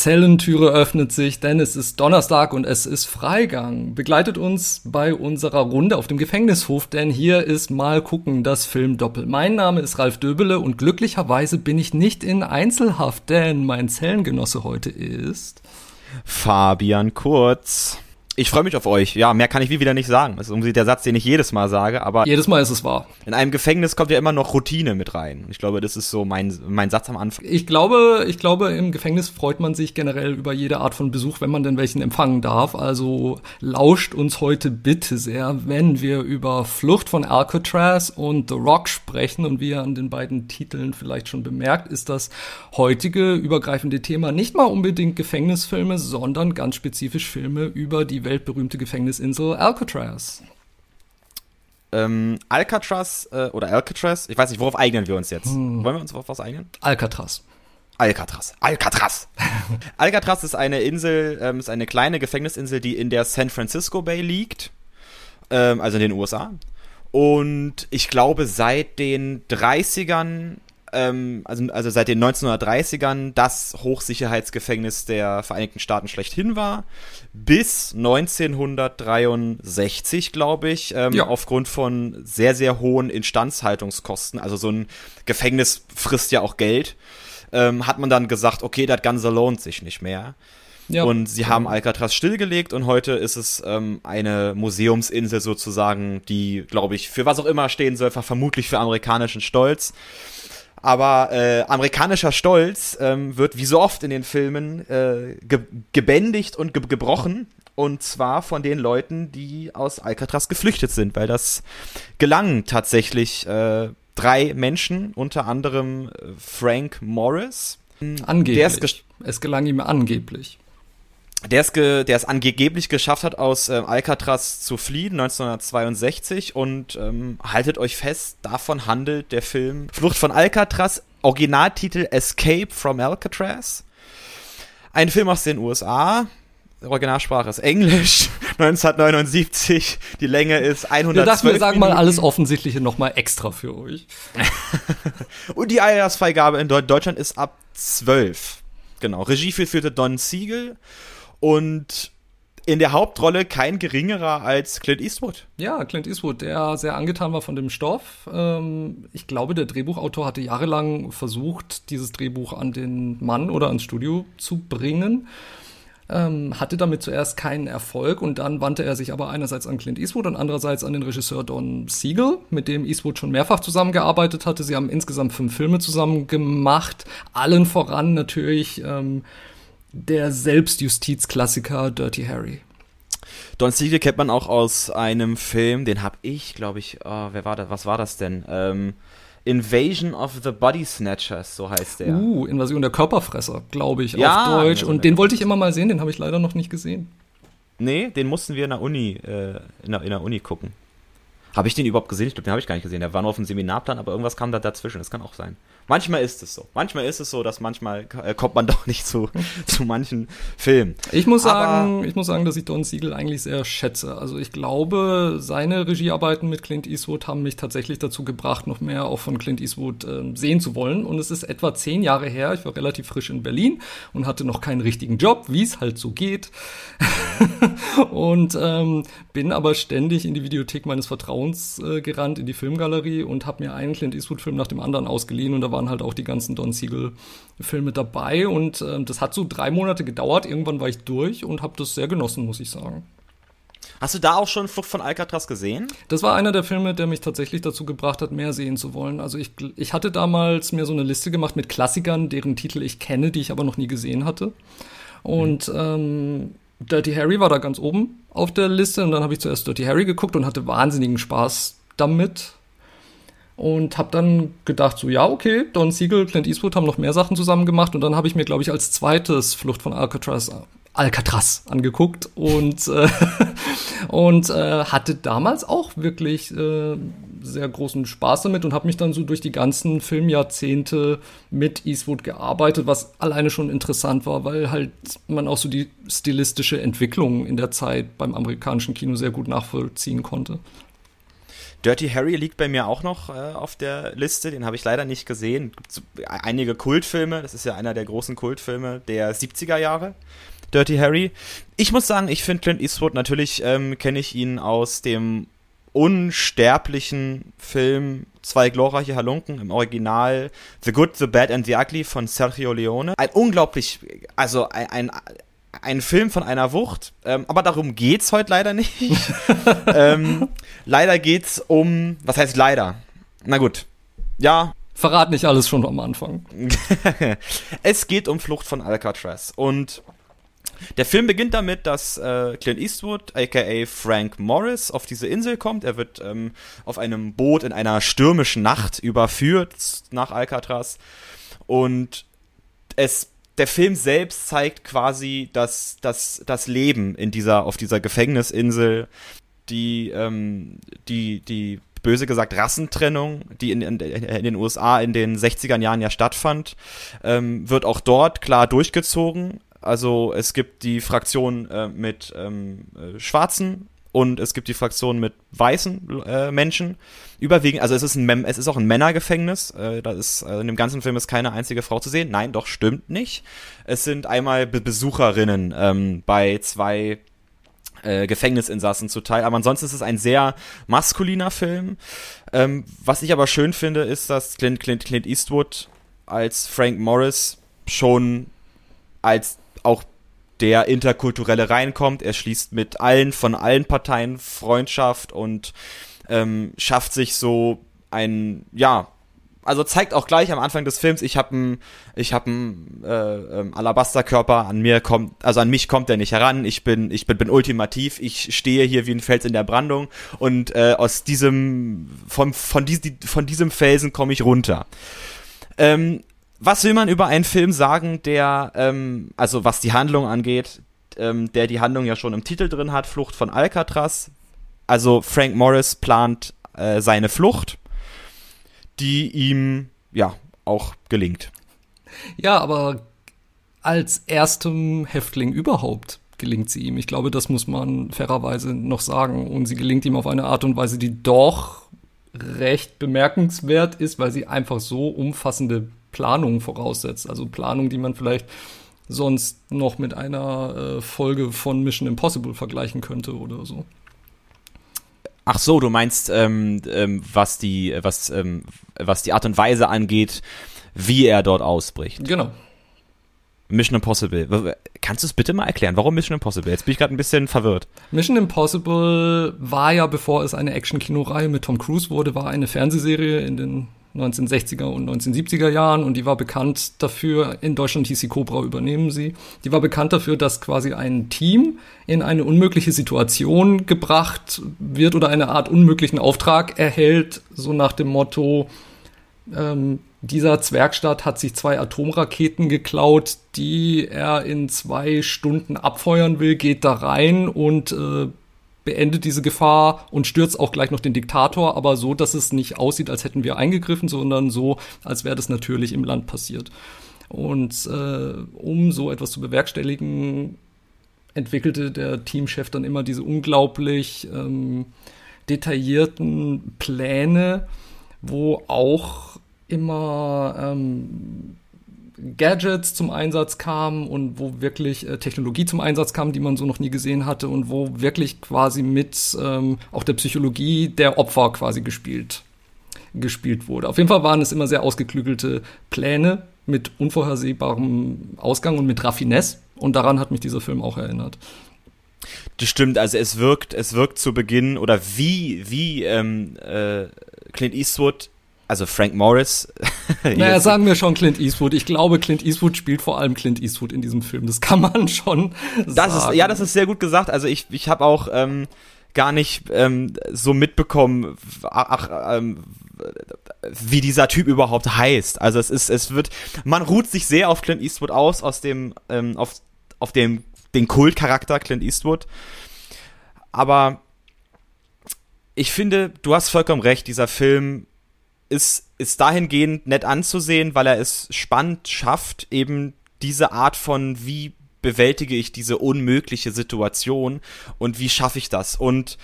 Zellentüre öffnet sich, denn es ist Donnerstag und es ist Freigang. Begleitet uns bei unserer Runde auf dem Gefängnishof, denn hier ist mal gucken das Filmdoppel. Mein Name ist Ralf Döbele und glücklicherweise bin ich nicht in Einzelhaft, denn mein Zellengenosse heute ist Fabian Kurz. Ich freue mich auf euch. Ja, mehr kann ich wie wieder nicht sagen. Das ist irgendwie der Satz, den ich jedes Mal sage, aber. Jedes Mal ist es wahr. In einem Gefängnis kommt ja immer noch Routine mit rein. Ich glaube, das ist so mein, mein Satz am Anfang. Ich glaube, ich glaube, im Gefängnis freut man sich generell über jede Art von Besuch, wenn man denn welchen empfangen darf. Also lauscht uns heute bitte sehr, wenn wir über Flucht von Alcatraz und The Rock sprechen und wie ihr an den beiden Titeln vielleicht schon bemerkt, ist das heutige übergreifende Thema nicht mal unbedingt Gefängnisfilme, sondern ganz spezifisch Filme über die weltberühmte Gefängnisinsel Alcatraz. Ähm, Alcatraz äh, oder Alcatraz, ich weiß nicht, worauf eignen wir uns jetzt? Hm. Wollen wir uns auf was eignen? Alcatraz. Alcatraz. Alcatraz. Alcatraz ist eine Insel, ähm, ist eine kleine Gefängnisinsel, die in der San Francisco Bay liegt, ähm, also in den USA. Und ich glaube, seit den 30ern ähm, also, also seit den 1930ern das Hochsicherheitsgefängnis der Vereinigten Staaten schlechthin war, bis 1963, glaube ich, ähm, ja. aufgrund von sehr, sehr hohen Instandhaltungskosten. Also so ein Gefängnis frisst ja auch Geld. Ähm, hat man dann gesagt, okay, das Ganze lohnt sich nicht mehr. Ja. Und sie haben Alcatraz stillgelegt und heute ist es ähm, eine Museumsinsel sozusagen, die, glaube ich, für was auch immer stehen soll, vermutlich für amerikanischen Stolz. Aber äh, amerikanischer Stolz ähm, wird wie so oft in den Filmen äh, ge gebändigt und ge gebrochen. Und zwar von den Leuten, die aus Alcatraz geflüchtet sind, weil das gelang tatsächlich äh, drei Menschen, unter anderem äh, Frank Morris. Angeblich. es gelang ihm angeblich der es, ge, der es angeblich geschafft hat, aus ähm, Alcatraz zu fliehen, 1962. Und ähm, haltet euch fest, davon handelt der Film Flucht von Alcatraz, Originaltitel Escape from Alcatraz. Ein Film aus den USA. Originalsprache ist Englisch, 1979. Die Länge ist 112 Wir dachten, wir sagen mal alles Offensichtliche nochmal extra für euch. Und die Altersfreigabe in Deutschland ist ab 12. Genau. Regie führte Don Siegel und in der Hauptrolle kein geringerer als Clint Eastwood. Ja, Clint Eastwood, der sehr angetan war von dem Stoff. Ähm, ich glaube, der Drehbuchautor hatte jahrelang versucht, dieses Drehbuch an den Mann oder ans Studio zu bringen. Ähm, hatte damit zuerst keinen Erfolg und dann wandte er sich aber einerseits an Clint Eastwood und andererseits an den Regisseur Don Siegel, mit dem Eastwood schon mehrfach zusammengearbeitet hatte. Sie haben insgesamt fünf Filme zusammen gemacht, allen voran natürlich ähm, der Selbstjustizklassiker Dirty Harry. Don Siegel kennt man auch aus einem Film, den habe ich, glaube ich, oh, wer war das? Was war das denn? Ähm, Invasion of the Body Snatchers, so heißt der. Uh, Invasion der Körperfresser, glaube ich, ja, auf Deutsch. Und den wollte ich immer mal sehen, den habe ich leider noch nicht gesehen. Nee, den mussten wir in der Uni, äh, in, der, in der Uni gucken. Habe ich den überhaupt gesehen? Ich glaube, den habe ich gar nicht gesehen. Der war nur auf dem Seminarplan, aber irgendwas kam da dazwischen. Das kann auch sein. Manchmal ist es so. Manchmal ist es so, dass manchmal äh, kommt man doch nicht zu, zu manchen Filmen. Ich muss Aber sagen, ich muss sagen, dass ich Don Siegel eigentlich sehr schätze. Also ich glaube, seine Regiearbeiten mit Clint Eastwood haben mich tatsächlich dazu gebracht, noch mehr auch von Clint Eastwood äh, sehen zu wollen. Und es ist etwa zehn Jahre her. Ich war relativ frisch in Berlin und hatte noch keinen richtigen Job, wie es halt so geht. und ähm, bin aber ständig in die Videothek meines Vertrauens äh, gerannt, in die Filmgalerie und habe mir einen Clint Eastwood-Film nach dem anderen ausgeliehen und da war waren halt auch die ganzen Don Siegel-Filme dabei und äh, das hat so drei Monate gedauert. Irgendwann war ich durch und habe das sehr genossen, muss ich sagen. Hast du da auch schon Flucht von Alcatraz gesehen? Das war einer der Filme, der mich tatsächlich dazu gebracht hat, mehr sehen zu wollen. Also ich, ich hatte damals mir so eine Liste gemacht mit Klassikern, deren Titel ich kenne, die ich aber noch nie gesehen hatte. Und mhm. ähm, Dirty Harry war da ganz oben auf der Liste und dann habe ich zuerst Dirty Harry geguckt und hatte wahnsinnigen Spaß damit und habe dann gedacht so ja okay Don Siegel Clint Eastwood haben noch mehr Sachen zusammen gemacht und dann habe ich mir glaube ich als zweites Flucht von Alcatraz Alcatraz angeguckt und äh, und äh, hatte damals auch wirklich äh, sehr großen Spaß damit und habe mich dann so durch die ganzen Filmjahrzehnte mit Eastwood gearbeitet, was alleine schon interessant war, weil halt man auch so die stilistische Entwicklung in der Zeit beim amerikanischen Kino sehr gut nachvollziehen konnte. Dirty Harry liegt bei mir auch noch äh, auf der Liste, den habe ich leider nicht gesehen. Einige Kultfilme, das ist ja einer der großen Kultfilme der 70er Jahre. Dirty Harry. Ich muss sagen, ich finde Clint Eastwood, natürlich ähm, kenne ich ihn aus dem unsterblichen Film Zwei glorreiche Halunken im Original The Good, The Bad and The Ugly von Sergio Leone. Ein unglaublich, also ein, ein, ein Film von einer Wucht, ähm, aber darum geht's heute leider nicht. ähm, leider geht's um, was heißt leider? Na gut, ja. Verrat nicht alles schon am Anfang. es geht um Flucht von Alcatraz und der Film beginnt damit, dass äh, Clint Eastwood, aka Frank Morris, auf diese Insel kommt. Er wird ähm, auf einem Boot in einer stürmischen Nacht überführt nach Alcatraz. Und es, der Film selbst zeigt quasi das, das, das Leben in dieser, auf dieser Gefängnisinsel, die, ähm, die, die böse gesagt Rassentrennung, die in, in, in, den USA in den 60er Jahren ja stattfand, ähm, wird auch dort klar durchgezogen. Also es gibt die Fraktion äh, mit ähm, äh, Schwarzen und es gibt die Fraktion mit weißen äh, Menschen. Überwiegend, also es ist, ein, es ist auch ein Männergefängnis. Äh, da ist, äh, in dem ganzen Film ist keine einzige Frau zu sehen. Nein, doch, stimmt nicht. Es sind einmal Be Besucherinnen ähm, bei zwei äh, Gefängnisinsassen zuteil. Aber ansonsten ist es ein sehr maskuliner Film. Ähm, was ich aber schön finde, ist, dass Clint, Clint, Clint Eastwood als Frank Morris schon als auch der interkulturelle reinkommt. Er schließt mit allen, von allen Parteien Freundschaft und ähm, schafft sich so ein, ja, also zeigt auch gleich am Anfang des Films, ich habe einen ich einen äh, ähm, Alabasterkörper, an mir kommt, also an mich kommt er nicht heran. Ich bin ich bin, bin ultimativ, ich stehe hier wie ein Fels in der Brandung und äh, aus diesem von von, dies, von diesem Felsen komme ich runter. Ähm, was will man über einen Film sagen, der, ähm, also was die Handlung angeht, ähm, der die Handlung ja schon im Titel drin hat, Flucht von Alcatraz. Also Frank Morris plant äh, seine Flucht, die ihm ja auch gelingt. Ja, aber als erstem Häftling überhaupt gelingt sie ihm. Ich glaube, das muss man fairerweise noch sagen. Und sie gelingt ihm auf eine Art und Weise, die doch recht bemerkenswert ist, weil sie einfach so umfassende Planung voraussetzt. Also Planung, die man vielleicht sonst noch mit einer äh, Folge von Mission Impossible vergleichen könnte oder so. Ach so, du meinst, ähm, ähm, was die, was, ähm, was die Art und Weise angeht, wie er dort ausbricht. Genau. Mission Impossible. Kannst du es bitte mal erklären? Warum Mission Impossible? Jetzt bin ich gerade ein bisschen verwirrt. Mission Impossible war ja, bevor es eine Action-Kinoreihe mit Tom Cruise wurde, war eine Fernsehserie in den 1960er und 1970er Jahren und die war bekannt dafür, in Deutschland hieß sie Cobra übernehmen sie, die war bekannt dafür, dass quasi ein Team in eine unmögliche Situation gebracht wird oder eine Art unmöglichen Auftrag erhält, so nach dem Motto, ähm, dieser Zwergstaat hat sich zwei Atomraketen geklaut, die er in zwei Stunden abfeuern will, geht da rein und äh, beendet diese Gefahr und stürzt auch gleich noch den Diktator, aber so, dass es nicht aussieht, als hätten wir eingegriffen, sondern so, als wäre das natürlich im Land passiert. Und äh, um so etwas zu bewerkstelligen, entwickelte der Teamchef dann immer diese unglaublich ähm, detaillierten Pläne, wo auch immer ähm, Gadgets zum Einsatz kamen und wo wirklich äh, Technologie zum Einsatz kam, die man so noch nie gesehen hatte und wo wirklich quasi mit ähm, auch der Psychologie der Opfer quasi gespielt gespielt wurde. Auf jeden Fall waren es immer sehr ausgeklügelte Pläne mit unvorhersehbarem Ausgang und mit Raffinesse und daran hat mich dieser Film auch erinnert. Das stimmt, also es wirkt, es wirkt zu Beginn oder wie, wie ähm, äh, Clint Eastwood also Frank Morris. naja, sagen wir schon Clint Eastwood. Ich glaube, Clint Eastwood spielt vor allem Clint Eastwood in diesem Film. Das kann man schon das sagen. Ist, ja, das ist sehr gut gesagt. Also ich, ich habe auch ähm, gar nicht ähm, so mitbekommen, ach, ähm, wie dieser Typ überhaupt heißt. Also es ist, es wird, man ruht sich sehr auf Clint Eastwood aus, aus dem, ähm, auf, auf dem, den Kultcharakter Clint Eastwood. Aber ich finde, du hast vollkommen recht, dieser Film ist, ist dahingehend nett anzusehen, weil er es spannend schafft, eben diese Art von, wie bewältige ich diese unmögliche Situation und wie schaffe ich das? Und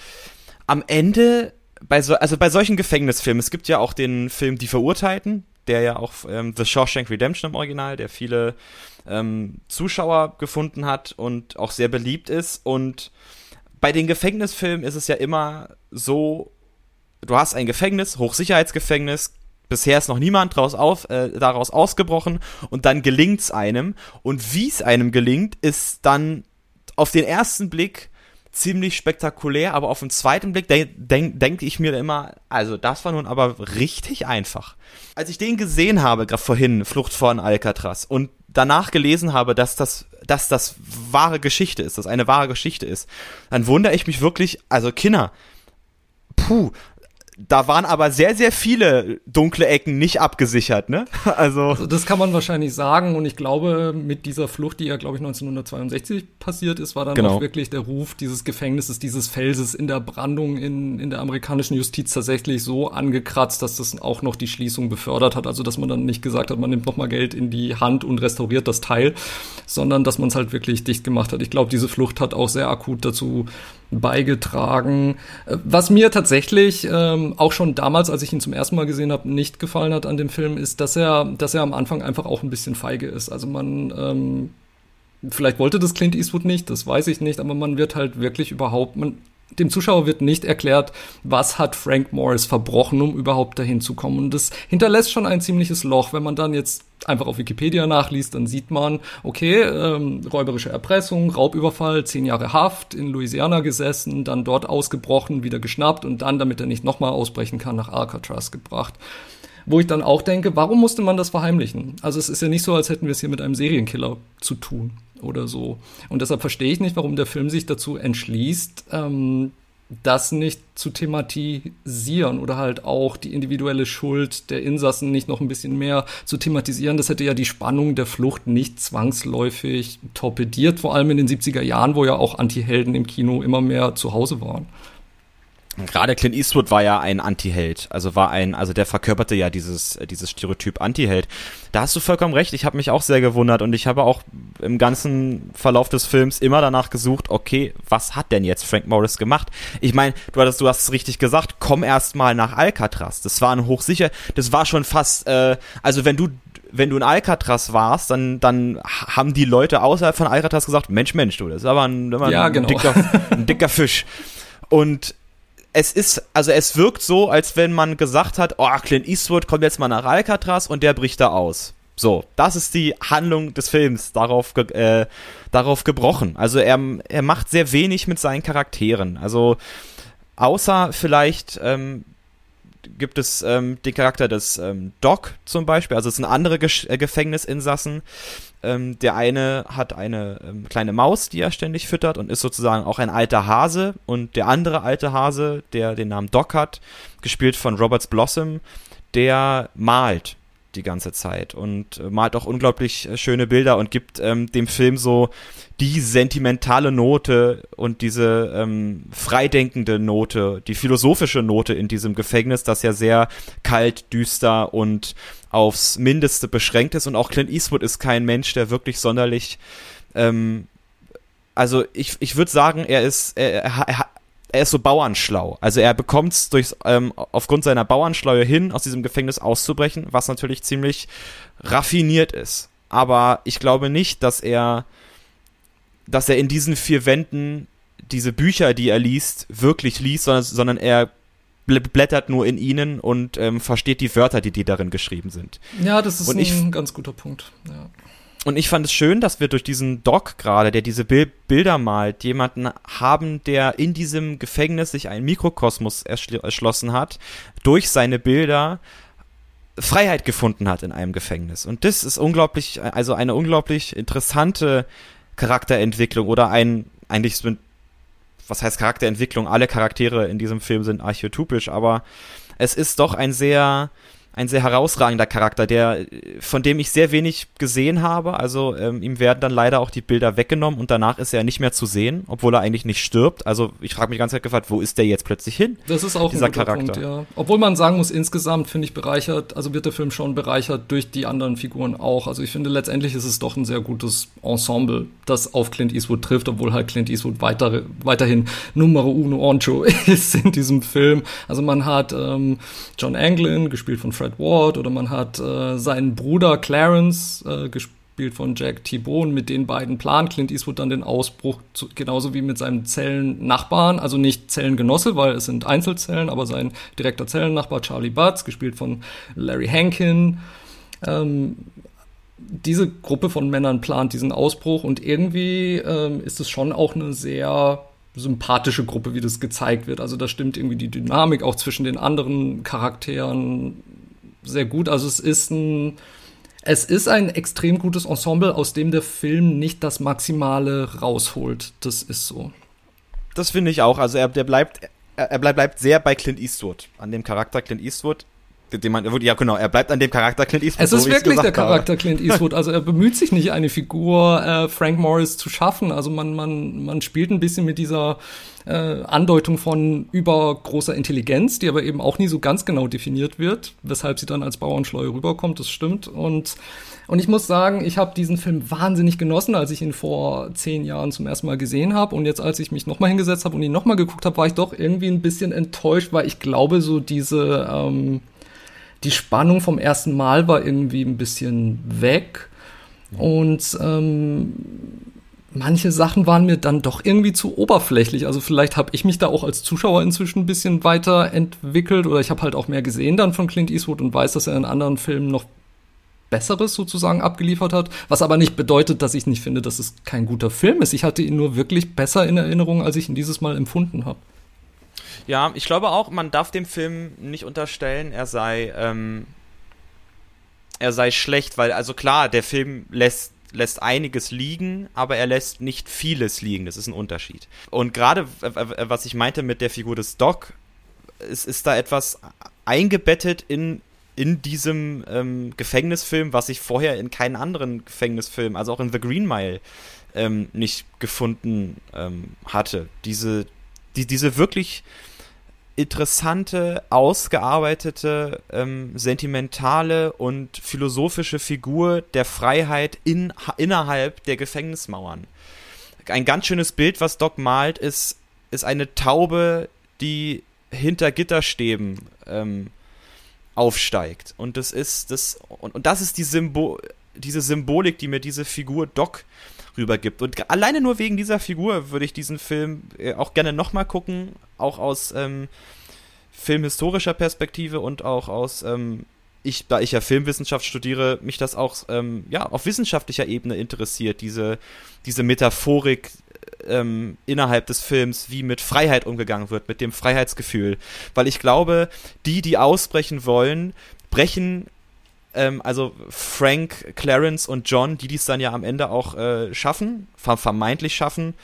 am Ende bei so, also bei solchen Gefängnisfilmen, es gibt ja auch den Film Die Verurteilten, der ja auch ähm, The Shawshank Redemption im Original, der viele ähm, Zuschauer gefunden hat und auch sehr beliebt ist. Und bei den Gefängnisfilmen ist es ja immer so, du hast ein Gefängnis, Hochsicherheitsgefängnis, bisher ist noch niemand draus auf, äh, daraus ausgebrochen und dann gelingt's einem. Und wie es einem gelingt, ist dann auf den ersten Blick ziemlich spektakulär, aber auf den zweiten Blick denke denk, denk ich mir immer, also das war nun aber richtig einfach. Als ich den gesehen habe, gerade vorhin, Flucht von Alcatraz, und danach gelesen habe, dass das, dass das wahre Geschichte ist, dass eine wahre Geschichte ist, dann wundere ich mich wirklich, also Kinder, puh, da waren aber sehr, sehr viele dunkle Ecken nicht abgesichert, ne? Also. also. Das kann man wahrscheinlich sagen und ich glaube, mit dieser Flucht, die ja, glaube ich, 1962 passiert ist, war dann genau. auch wirklich der Ruf dieses Gefängnisses, dieses Felses in der Brandung in, in der amerikanischen Justiz tatsächlich so angekratzt, dass das auch noch die Schließung befördert hat. Also, dass man dann nicht gesagt hat, man nimmt nochmal Geld in die Hand und restauriert das Teil, sondern dass man es halt wirklich dicht gemacht hat. Ich glaube, diese Flucht hat auch sehr akut dazu beigetragen. Was mir tatsächlich ähm, auch schon damals, als ich ihn zum ersten Mal gesehen habe, nicht gefallen hat an dem Film, ist, dass er, dass er am Anfang einfach auch ein bisschen feige ist. Also man ähm, vielleicht wollte das Clint Eastwood nicht, das weiß ich nicht, aber man wird halt wirklich überhaupt, man, dem Zuschauer wird nicht erklärt, was hat Frank Morris verbrochen, um überhaupt dahin zu kommen. Und das hinterlässt schon ein ziemliches Loch. Wenn man dann jetzt einfach auf Wikipedia nachliest, dann sieht man, okay, ähm, räuberische Erpressung, Raubüberfall, zehn Jahre Haft, in Louisiana gesessen, dann dort ausgebrochen, wieder geschnappt und dann, damit er nicht nochmal ausbrechen kann, nach Alcatraz gebracht. Wo ich dann auch denke, warum musste man das verheimlichen? Also es ist ja nicht so, als hätten wir es hier mit einem Serienkiller zu tun oder so. Und deshalb verstehe ich nicht, warum der Film sich dazu entschließt, ähm, das nicht zu thematisieren oder halt auch die individuelle Schuld der Insassen nicht noch ein bisschen mehr zu thematisieren. Das hätte ja die Spannung der Flucht nicht zwangsläufig torpediert, vor allem in den 70er Jahren, wo ja auch Anti-Helden im Kino immer mehr zu Hause waren. Gerade Clint Eastwood war ja ein Anti-Held, also war ein, also der verkörperte ja dieses, dieses Stereotyp Anti-Held. Da hast du vollkommen recht, ich habe mich auch sehr gewundert und ich habe auch im ganzen Verlauf des Films immer danach gesucht, okay, was hat denn jetzt Frank Morris gemacht? Ich meine, du hattest, du hast es richtig gesagt, komm erst mal nach Alcatraz. Das war ein hochsicher, das war schon fast, äh, also wenn du wenn du in Alcatraz warst, dann, dann haben die Leute außerhalb von Alcatraz gesagt, Mensch, Mensch, du, das ist aber ein, ja, ein, genau. dicker, ein dicker Fisch. Und es ist, also es wirkt so, als wenn man gesagt hat, oh, Clint Eastwood kommt jetzt mal nach Alcatraz und der bricht da aus. So, das ist die Handlung des Films darauf, ge äh, darauf gebrochen. Also er, er macht sehr wenig mit seinen Charakteren. Also außer vielleicht ähm, gibt es ähm, den Charakter des ähm, Doc zum Beispiel, also es sind andere Ge äh, Gefängnisinsassen. Ähm, der eine hat eine ähm, kleine Maus, die er ständig füttert und ist sozusagen auch ein alter Hase. Und der andere alte Hase, der den Namen Doc hat, gespielt von Roberts Blossom, der malt die ganze Zeit und äh, malt auch unglaublich äh, schöne Bilder und gibt ähm, dem Film so die sentimentale Note und diese ähm, freidenkende Note, die philosophische Note in diesem Gefängnis, das ja sehr kalt, düster und aufs Mindeste beschränkt ist. Und auch Clint Eastwood ist kein Mensch, der wirklich sonderlich ähm, also ich, ich würde sagen, er ist, er, er, er ist so bauernschlau. Also er bekommt es ähm, aufgrund seiner Bauernschleue hin, aus diesem Gefängnis auszubrechen, was natürlich ziemlich raffiniert ist. Aber ich glaube nicht, dass er, dass er in diesen vier Wänden diese Bücher, die er liest, wirklich liest, sondern, sondern er blättert nur in ihnen und ähm, versteht die Wörter, die, die darin geschrieben sind. Ja, das ist und ein ich, ganz guter Punkt. Ja. Und ich fand es schön, dass wir durch diesen Doc gerade, der diese Bil Bilder malt, jemanden haben, der in diesem Gefängnis sich einen Mikrokosmos erschlossen hat, durch seine Bilder Freiheit gefunden hat in einem Gefängnis. Und das ist unglaublich, also eine unglaublich interessante Charakterentwicklung oder ein, eigentlich was heißt Charakterentwicklung? Alle Charaktere in diesem Film sind archetypisch, aber es ist doch ein sehr, ein sehr herausragender Charakter, der, von dem ich sehr wenig gesehen habe. Also ähm, ihm werden dann leider auch die Bilder weggenommen und danach ist er nicht mehr zu sehen, obwohl er eigentlich nicht stirbt. Also ich frage mich die ganze Zeit gefragt, wo ist der jetzt plötzlich hin? Das ist auch dieser ein guter Charakter. Punkt, ja. Obwohl man sagen muss, insgesamt finde ich bereichert, also wird der Film schon bereichert durch die anderen Figuren auch. Also ich finde letztendlich ist es doch ein sehr gutes Ensemble, das auf Clint Eastwood trifft, obwohl halt Clint Eastwood weiter, weiterhin Numero uno Oncho ist in diesem Film. Also man hat ähm, John Anglin, gespielt von Fred Fred Ward oder man hat äh, seinen Bruder Clarence, äh, gespielt von Jack Thibault, mit den beiden plant Clint Eastwood dann den Ausbruch, zu, genauso wie mit seinem Zellennachbarn, also nicht Zellengenosse, weil es sind Einzelzellen, aber sein direkter Zellennachbar Charlie Butts, gespielt von Larry Hankin. Ähm, diese Gruppe von Männern plant diesen Ausbruch und irgendwie ähm, ist es schon auch eine sehr sympathische Gruppe, wie das gezeigt wird. Also da stimmt irgendwie die Dynamik auch zwischen den anderen Charakteren sehr gut. Also es ist ein, es ist ein extrem gutes Ensemble, aus dem der Film nicht das Maximale rausholt. Das ist so. Das finde ich auch. Also er, der bleibt, er, er bleibt, bleibt sehr bei Clint Eastwood, an dem Charakter Clint Eastwood den man, ja genau, er bleibt an dem Charakter Clint Eastwood. Es ist so, wirklich der Charakter habe. Clint Eastwood. Also er bemüht sich nicht, eine Figur äh, Frank Morris zu schaffen. Also man, man, man spielt ein bisschen mit dieser äh, Andeutung von übergroßer Intelligenz, die aber eben auch nie so ganz genau definiert wird, weshalb sie dann als Bauernschleue rüberkommt, das stimmt. Und, und ich muss sagen, ich habe diesen Film wahnsinnig genossen, als ich ihn vor zehn Jahren zum ersten Mal gesehen habe. Und jetzt, als ich mich nochmal hingesetzt habe und ihn nochmal geguckt habe, war ich doch irgendwie ein bisschen enttäuscht, weil ich glaube, so diese, ähm, die Spannung vom ersten Mal war irgendwie ein bisschen weg. Und ähm, manche Sachen waren mir dann doch irgendwie zu oberflächlich. Also vielleicht habe ich mich da auch als Zuschauer inzwischen ein bisschen weiterentwickelt oder ich habe halt auch mehr gesehen dann von Clint Eastwood und weiß, dass er in anderen Filmen noch Besseres sozusagen abgeliefert hat, was aber nicht bedeutet, dass ich nicht finde, dass es kein guter Film ist. Ich hatte ihn nur wirklich besser in Erinnerung, als ich ihn dieses Mal empfunden habe. Ja, ich glaube auch, man darf dem Film nicht unterstellen, er sei ähm, er sei schlecht, weil also klar, der Film lässt lässt einiges liegen, aber er lässt nicht vieles liegen. Das ist ein Unterschied. Und gerade, was ich meinte mit der Figur des Doc, ist, ist da etwas eingebettet in, in diesem ähm, Gefängnisfilm, was ich vorher in keinen anderen Gefängnisfilm, also auch in The Green Mile, ähm, nicht gefunden ähm, hatte. Diese, die, diese wirklich interessante, ausgearbeitete, ähm, sentimentale und philosophische Figur der Freiheit in, innerhalb der Gefängnismauern. Ein ganz schönes Bild, was Doc malt, ist, ist eine Taube, die hinter Gitterstäben ähm, aufsteigt. Und das ist das und, und das ist die Symbol, diese Symbolik, die mir diese Figur Doc rübergibt. Und alleine nur wegen dieser Figur würde ich diesen Film äh, auch gerne nochmal gucken, auch aus ähm, filmhistorischer Perspektive und auch aus, ähm, ich, da ich ja Filmwissenschaft studiere, mich das auch ähm, ja, auf wissenschaftlicher Ebene interessiert, diese, diese Metaphorik ähm, innerhalb des Films, wie mit Freiheit umgegangen wird, mit dem Freiheitsgefühl. Weil ich glaube, die, die ausbrechen wollen, brechen ähm, also Frank, Clarence und John, die dies dann ja am Ende auch äh, schaffen, vermeintlich schaffen,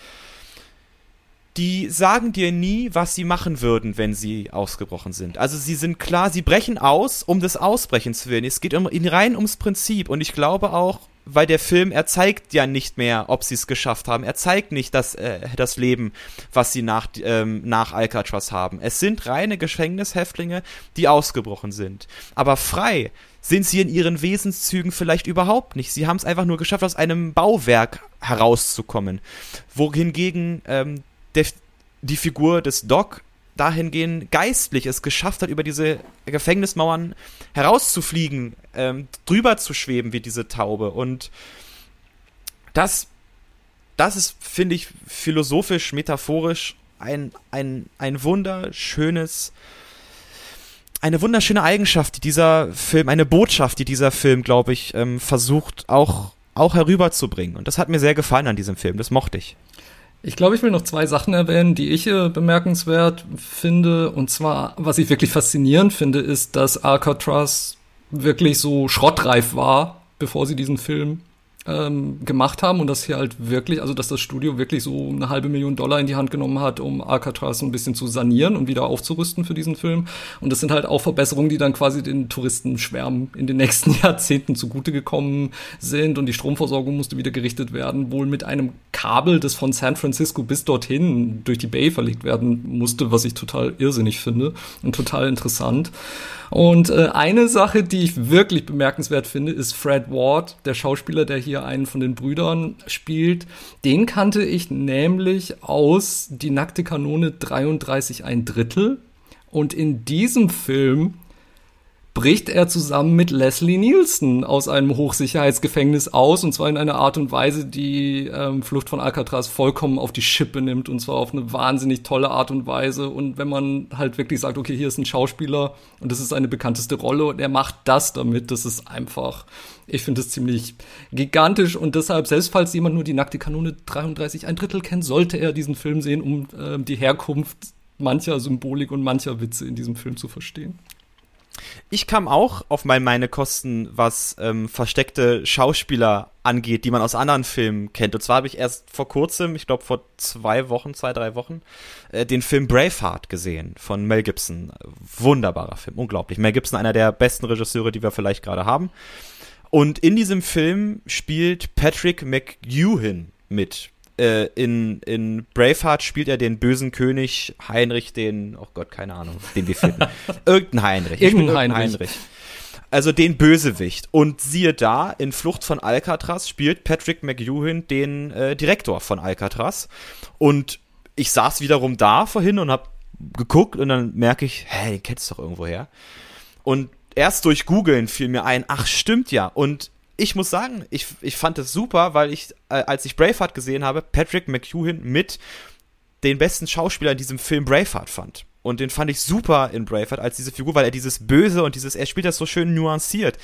die sagen dir nie, was sie machen würden, wenn sie ausgebrochen sind. Also sie sind klar, sie brechen aus, um des Ausbrechens willen. Es geht um, rein ums Prinzip und ich glaube auch, weil der Film, er zeigt ja nicht mehr, ob sie es geschafft haben. Er zeigt nicht das, äh, das Leben, was sie nach, ähm, nach Alcatraz haben. Es sind reine Gefängnishäftlinge, die ausgebrochen sind. Aber frei sind sie in ihren Wesenszügen vielleicht überhaupt nicht. Sie haben es einfach nur geschafft, aus einem Bauwerk herauszukommen. Wohingegen ähm, der, die Figur des Doc dahingehend geistlich es geschafft hat, über diese Gefängnismauern herauszufliegen, ähm, drüber zu schweben wie diese Taube. Und das, das ist, finde ich, philosophisch, metaphorisch ein, ein, ein wunderschönes eine wunderschöne Eigenschaft, die dieser Film, eine Botschaft, die dieser Film, glaube ich, ähm, versucht auch, auch herüberzubringen. Und das hat mir sehr gefallen an diesem Film. Das mochte ich. Ich glaube, ich will noch zwei Sachen erwähnen, die ich äh, bemerkenswert finde. Und zwar, was ich wirklich faszinierend finde, ist, dass Alcatraz wirklich so schrottreif war, bevor sie diesen Film ähm, gemacht haben und das hier halt wirklich, also dass das Studio wirklich so eine halbe Million Dollar in die Hand genommen hat, um Alcatraz ein bisschen zu sanieren und wieder aufzurüsten für diesen Film. Und das sind halt auch Verbesserungen, die dann quasi den Touristenschwärmen in den nächsten Jahrzehnten zugute gekommen sind und die Stromversorgung musste wieder gerichtet werden, wohl mit einem Kabel, das von San Francisco bis dorthin durch die Bay verlegt werden musste, was ich total irrsinnig finde und total interessant. Und äh, eine Sache, die ich wirklich bemerkenswert finde, ist Fred Ward, der Schauspieler, der hier einen von den Brüdern spielt. Den kannte ich nämlich aus Die nackte Kanone 33 ein Drittel. Und in diesem Film bricht er zusammen mit Leslie Nielsen aus einem Hochsicherheitsgefängnis aus und zwar in einer Art und Weise, die ähm, Flucht von Alcatraz vollkommen auf die Schippe nimmt und zwar auf eine wahnsinnig tolle Art und Weise und wenn man halt wirklich sagt, okay, hier ist ein Schauspieler und das ist seine bekannteste Rolle und er macht das damit, das ist einfach, ich finde es ziemlich gigantisch und deshalb, selbst falls jemand nur die nackte Kanone 33 ein Drittel kennt, sollte er diesen Film sehen, um äh, die Herkunft mancher Symbolik und mancher Witze in diesem Film zu verstehen. Ich kam auch auf mein, meine Kosten, was ähm, versteckte Schauspieler angeht, die man aus anderen Filmen kennt. Und zwar habe ich erst vor kurzem, ich glaube vor zwei Wochen, zwei, drei Wochen, äh, den Film Braveheart gesehen von Mel Gibson. Wunderbarer Film, unglaublich. Mel Gibson, einer der besten Regisseure, die wir vielleicht gerade haben. Und in diesem Film spielt Patrick McEwen mit äh, in, in Braveheart spielt er den bösen König Heinrich, den, oh Gott, keine Ahnung, den wir finden. irgendein Heinrich. Irgendein Heinrich. Heinrich. Also den Bösewicht. Und siehe da, in Flucht von Alcatraz spielt Patrick McEwen den äh, Direktor von Alcatraz. Und ich saß wiederum da vorhin und hab geguckt und dann merke ich, hey, den kennst du doch irgendwo her. Und erst durch Googeln fiel mir ein, ach stimmt ja. Und ich muss sagen, ich, ich fand es super, weil ich, äh, als ich Braveheart gesehen habe, Patrick McEwen mit den besten Schauspieler in diesem Film Braveheart fand. Und den fand ich super in Braveheart als diese Figur, weil er dieses Böse und dieses, er spielt das so schön nuanciert.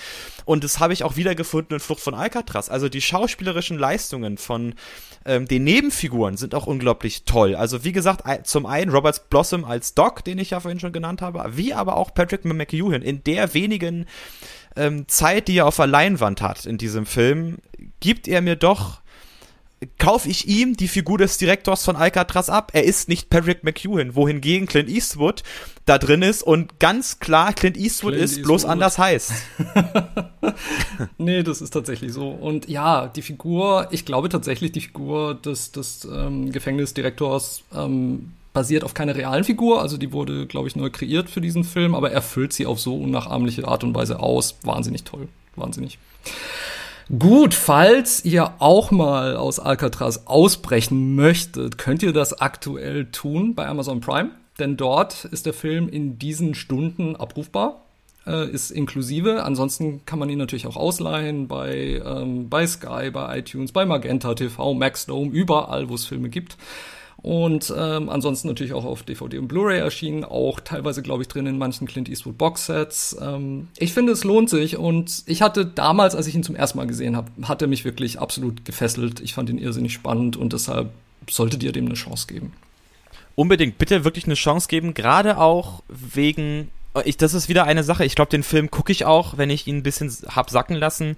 Und das habe ich auch wiedergefunden in Flucht von Alcatraz. Also die schauspielerischen Leistungen von ähm, den Nebenfiguren sind auch unglaublich toll. Also wie gesagt, zum einen Robert Blossom als Doc, den ich ja vorhin schon genannt habe, wie aber auch Patrick McEwen in der wenigen ähm, Zeit, die er auf der Leinwand hat in diesem Film, gibt er mir doch kaufe ich ihm die Figur des Direktors von Alcatraz ab. Er ist nicht Patrick McEwen, wohingegen Clint Eastwood da drin ist und ganz klar Clint Eastwood Clint ist, Eastwood. bloß anders heißt. nee, das ist tatsächlich so. Und ja, die Figur, ich glaube tatsächlich, die Figur des, des ähm, Gefängnisdirektors ähm, basiert auf keiner realen Figur, also die wurde, glaube ich, neu kreiert für diesen Film, aber er füllt sie auf so unnachahmliche Art und Weise aus. Wahnsinnig toll. Wahnsinnig. Gut, falls ihr auch mal aus Alcatraz ausbrechen möchtet, könnt ihr das aktuell tun bei Amazon Prime, denn dort ist der Film in diesen Stunden abrufbar, äh, ist inklusive. Ansonsten kann man ihn natürlich auch ausleihen bei, ähm, bei Sky, bei iTunes, bei Magenta TV, Maxdome, überall, wo es Filme gibt. Und ähm, ansonsten natürlich auch auf DVD und Blu-ray erschienen, auch teilweise, glaube ich, drin in manchen Clint Eastwood Boxsets. Ähm, ich finde, es lohnt sich und ich hatte damals, als ich ihn zum ersten Mal gesehen habe, hat er mich wirklich absolut gefesselt. Ich fand ihn irrsinnig spannend und deshalb solltet ihr dem eine Chance geben. Unbedingt, bitte wirklich eine Chance geben, gerade auch wegen ich, das ist wieder eine Sache. Ich glaube, den Film gucke ich auch, wenn ich ihn ein bisschen hab sacken lassen,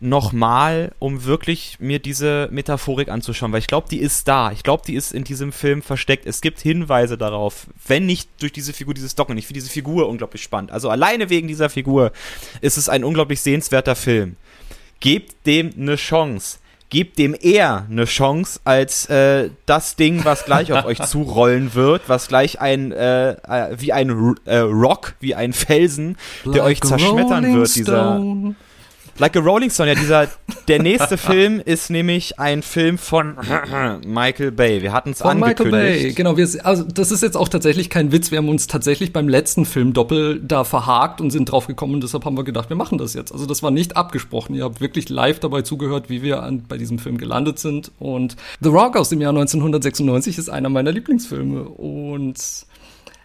nochmal, um wirklich mir diese Metaphorik anzuschauen, weil ich glaube, die ist da. Ich glaube, die ist in diesem Film versteckt. Es gibt Hinweise darauf, wenn nicht durch diese Figur, dieses Docken. Ich finde diese Figur unglaublich spannend. Also alleine wegen dieser Figur ist es ein unglaublich sehenswerter Film. Gebt dem eine Chance. Gebt dem eher eine Chance als äh, das Ding, was gleich auf euch zurollen wird, was gleich ein äh, äh, wie ein äh, Rock, wie ein Felsen, like der euch zerschmettern wird. Dieser Like a Rolling Stone, ja, dieser, der nächste Film ist nämlich ein Film von Michael Bay. Wir hatten es angekündigt. Michael Bay, genau. Wir, also, das ist jetzt auch tatsächlich kein Witz. Wir haben uns tatsächlich beim letzten Film doppel da verhakt und sind drauf gekommen und deshalb haben wir gedacht, wir machen das jetzt. Also, das war nicht abgesprochen. Ihr habt wirklich live dabei zugehört, wie wir an, bei diesem Film gelandet sind. Und The Rock aus dem Jahr 1996 ist einer meiner Lieblingsfilme und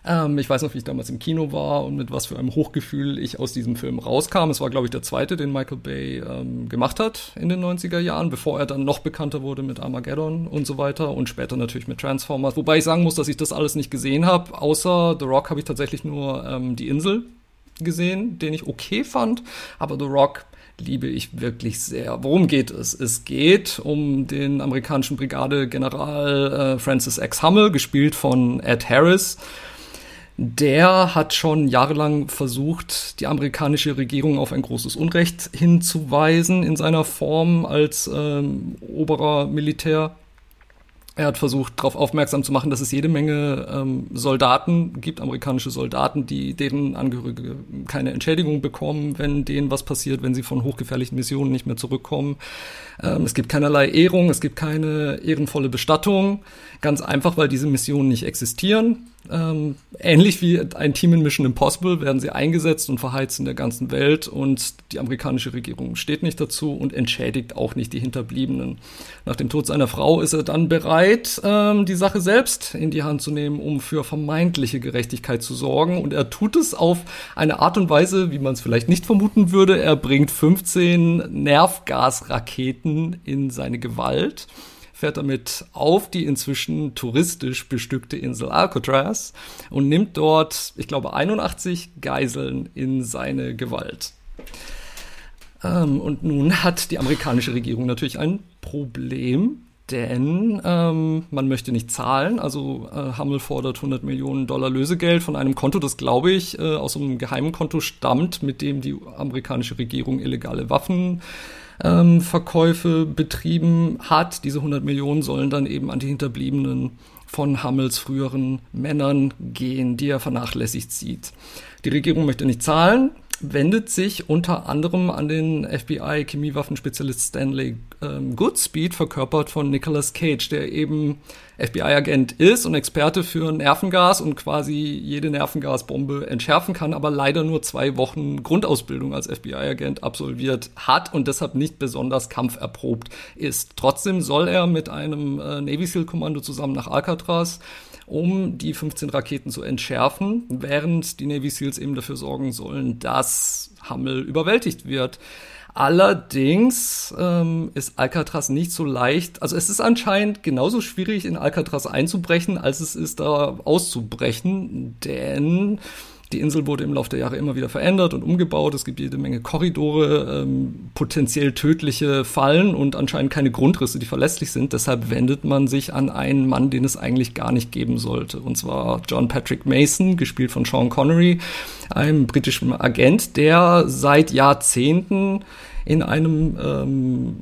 ähm, ich weiß noch, wie ich damals im Kino war und mit was für einem Hochgefühl ich aus diesem Film rauskam. Es war, glaube ich, der zweite, den Michael Bay ähm, gemacht hat in den 90er Jahren, bevor er dann noch bekannter wurde mit Armageddon und so weiter und später natürlich mit Transformers. Wobei ich sagen muss, dass ich das alles nicht gesehen habe. Außer The Rock habe ich tatsächlich nur ähm, Die Insel gesehen, den ich okay fand. Aber The Rock liebe ich wirklich sehr. Worum geht es? Es geht um den amerikanischen Brigadegeneral äh, Francis X. Hummel, gespielt von Ed Harris. Der hat schon jahrelang versucht, die amerikanische Regierung auf ein großes Unrecht hinzuweisen in seiner Form als ähm, oberer Militär er hat versucht, darauf aufmerksam zu machen, dass es jede Menge ähm, Soldaten gibt, amerikanische Soldaten, die deren Angehörige keine Entschädigung bekommen, wenn denen was passiert, wenn sie von hochgefährlichen Missionen nicht mehr zurückkommen. Ähm, es gibt keinerlei Ehrung, es gibt keine ehrenvolle Bestattung. Ganz einfach, weil diese Missionen nicht existieren. Ähm, ähnlich wie ein Team in Mission Impossible werden sie eingesetzt und verheizt in der ganzen Welt und die amerikanische Regierung steht nicht dazu und entschädigt auch nicht die Hinterbliebenen. Nach dem Tod seiner Frau ist er dann bereit, ähm, die Sache selbst in die Hand zu nehmen, um für vermeintliche Gerechtigkeit zu sorgen und er tut es auf eine Art und Weise, wie man es vielleicht nicht vermuten würde. Er bringt 15 Nervgasraketen in seine Gewalt fährt damit auf die inzwischen touristisch bestückte Insel Alcatraz und nimmt dort, ich glaube, 81 Geiseln in seine Gewalt. Ähm, und nun hat die amerikanische Regierung natürlich ein Problem, denn ähm, man möchte nicht zahlen. Also äh, Hammel fordert 100 Millionen Dollar Lösegeld von einem Konto, das glaube ich äh, aus einem geheimen Konto stammt, mit dem die amerikanische Regierung illegale Waffen ähm, Verkäufe betrieben hat. Diese 100 Millionen sollen dann eben an die Hinterbliebenen von Hammels früheren Männern gehen, die er vernachlässigt sieht. Die Regierung möchte nicht zahlen, wendet sich unter anderem an den FBI-Chemiewaffenspezialist Stanley ähm, Goodspeed, verkörpert von Nicolas Cage, der eben FBI-Agent ist und Experte für Nervengas und quasi jede Nervengasbombe entschärfen kann, aber leider nur zwei Wochen Grundausbildung als FBI-Agent absolviert hat und deshalb nicht besonders kampferprobt ist. Trotzdem soll er mit einem äh, Navy SEAL-Kommando zusammen nach Alcatraz um die 15 Raketen zu entschärfen, während die Navy SEALs eben dafür sorgen sollen, dass Hammel überwältigt wird. Allerdings ähm, ist Alcatraz nicht so leicht. Also es ist anscheinend genauso schwierig, in Alcatraz einzubrechen, als es ist, da auszubrechen, denn die Insel wurde im Laufe der Jahre immer wieder verändert und umgebaut. Es gibt jede Menge Korridore, ähm, potenziell tödliche Fallen und anscheinend keine Grundrisse, die verlässlich sind. Deshalb wendet man sich an einen Mann, den es eigentlich gar nicht geben sollte. Und zwar John Patrick Mason, gespielt von Sean Connery, einem britischen Agent, der seit Jahrzehnten in einem ähm,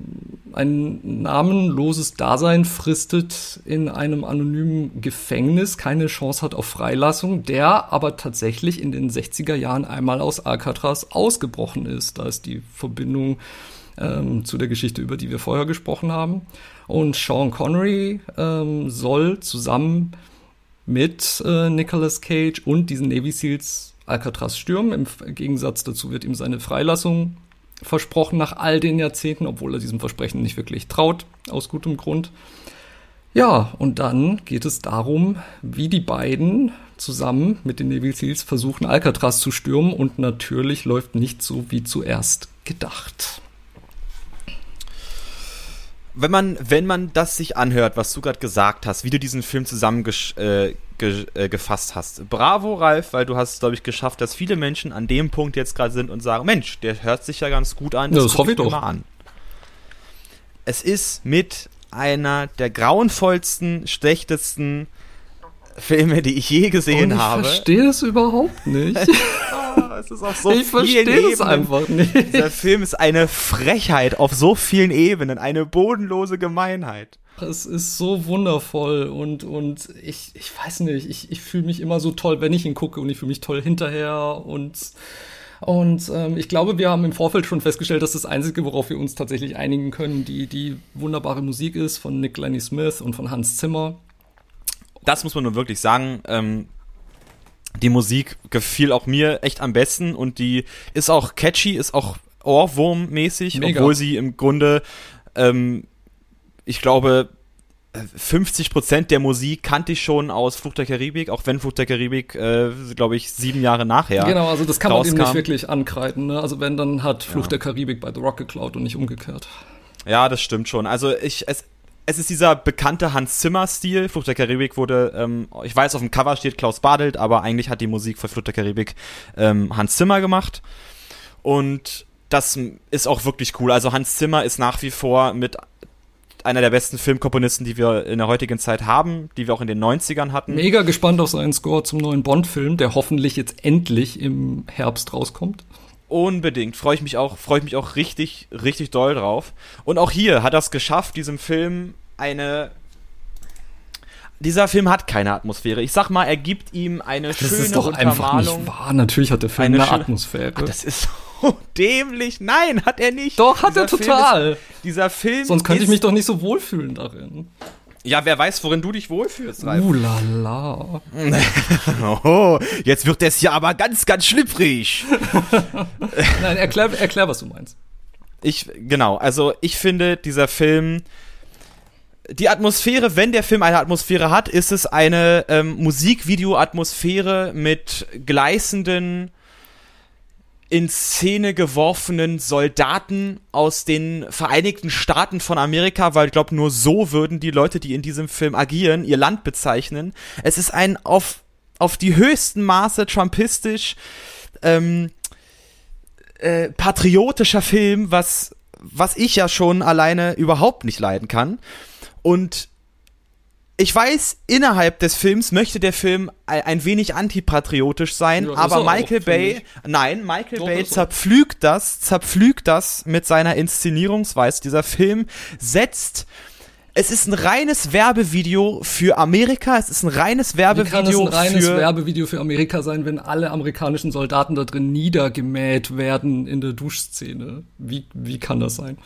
ein namenloses Dasein fristet in einem anonymen Gefängnis, keine Chance hat auf Freilassung, der aber tatsächlich in den 60er Jahren einmal aus Alcatraz ausgebrochen ist. Da ist die Verbindung ähm, zu der Geschichte, über die wir vorher gesprochen haben. Und Sean Connery ähm, soll zusammen mit äh, Nicolas Cage und diesen Navy Seals Alcatraz stürmen. Im Gegensatz dazu wird ihm seine Freilassung versprochen nach all den Jahrzehnten, obwohl er diesem Versprechen nicht wirklich traut, aus gutem Grund. Ja, und dann geht es darum, wie die beiden zusammen mit den Navy Seals versuchen, Alcatraz zu stürmen und natürlich läuft nicht so wie zuerst gedacht wenn man, wenn man das sich anhört, was du gerade gesagt hast, wie du diesen Film zusammengefasst äh, ge, äh, hast. Bravo, Ralf, weil du hast, glaube ich, geschafft, dass viele Menschen an dem Punkt jetzt gerade sind und sagen, Mensch, der hört sich ja ganz gut an. Das, ja, das hoffe ich doch. Mal an. Es ist mit einer der grauenvollsten, schlechtesten Filme, die ich je gesehen ich habe. Ich verstehe das überhaupt nicht. es ist auf so ich verstehe es einfach nicht. Dieser Film ist eine Frechheit auf so vielen Ebenen, eine bodenlose Gemeinheit. Es ist so wundervoll und, und ich, ich weiß nicht, ich, ich fühle mich immer so toll, wenn ich ihn gucke und ich fühle mich toll hinterher und und ähm, ich glaube, wir haben im Vorfeld schon festgestellt, dass das Einzige, worauf wir uns tatsächlich einigen können, die, die wunderbare Musik ist von Nick Lenny Smith und von Hans Zimmer. Das muss man nur wirklich sagen. Ähm, die Musik gefiel auch mir echt am besten und die ist auch catchy, ist auch Ohrwurm-mäßig, obwohl sie im Grunde, ähm, ich glaube, 50 Prozent der Musik kannte ich schon aus Fluch der Karibik, auch wenn Fluch der Karibik, äh, glaube ich, sieben Jahre nachher. Genau, also das kann man ihm nicht wirklich ankreiden. Ne? Also wenn, dann hat Fluch ja. der Karibik bei The Rock geklaut und nicht umgekehrt. Ja, das stimmt schon. Also ich, es, es ist dieser bekannte Hans Zimmer-Stil. Flucht der Karibik wurde, ähm, ich weiß, auf dem Cover steht Klaus Badelt, aber eigentlich hat die Musik für Flucht der Karibik ähm, Hans Zimmer gemacht. Und das ist auch wirklich cool. Also Hans Zimmer ist nach wie vor mit einer der besten Filmkomponisten, die wir in der heutigen Zeit haben, die wir auch in den 90ern hatten. Mega gespannt auf seinen Score zum neuen Bond-Film, der hoffentlich jetzt endlich im Herbst rauskommt. Unbedingt. Freue ich mich auch, freue ich mich auch richtig, richtig doll drauf. Und auch hier hat er es geschafft, diesem Film eine. Dieser Film hat keine Atmosphäre. Ich sag mal, er gibt ihm eine das schöne ist doch. Einfach nicht wahr. Natürlich hat der Film eine, eine Atmosphäre. Ach, das ist so dämlich. Nein, hat er nicht. Doch, hat dieser er total. Film ist, dieser Film. Sonst könnte ich mich doch nicht so wohlfühlen darin. Ja, wer weiß, worin du dich wohlfühlst, Ralf. Uh, la, la. oh, jetzt wird es ja aber ganz, ganz schlüpfrig. Nein, erklär, erklär, was du meinst. Ich, genau, also ich finde, dieser Film, die Atmosphäre, wenn der Film eine Atmosphäre hat, ist es eine ähm, Musikvideo-Atmosphäre mit gleißenden in Szene geworfenen Soldaten aus den Vereinigten Staaten von Amerika, weil ich glaube, nur so würden die Leute, die in diesem Film agieren, ihr Land bezeichnen. Es ist ein auf, auf die höchsten Maße trumpistisch, ähm, äh, patriotischer Film, was, was ich ja schon alleine überhaupt nicht leiden kann. Und ich weiß, innerhalb des Films möchte der Film ein, wenig antipatriotisch sein, ja, aber Michael auch, Bay, nein, Michael Doch, Bay zerpflügt das, zerpflügt das mit seiner Inszenierungsweise. Dieser Film setzt es ist ein reines Werbevideo für Amerika. Es ist ein reines Werbevideo für. Wie kann es ein reines Werbevideo für Amerika sein, wenn alle amerikanischen Soldaten da drin niedergemäht werden in der Duschszene? Wie, wie kann das sein?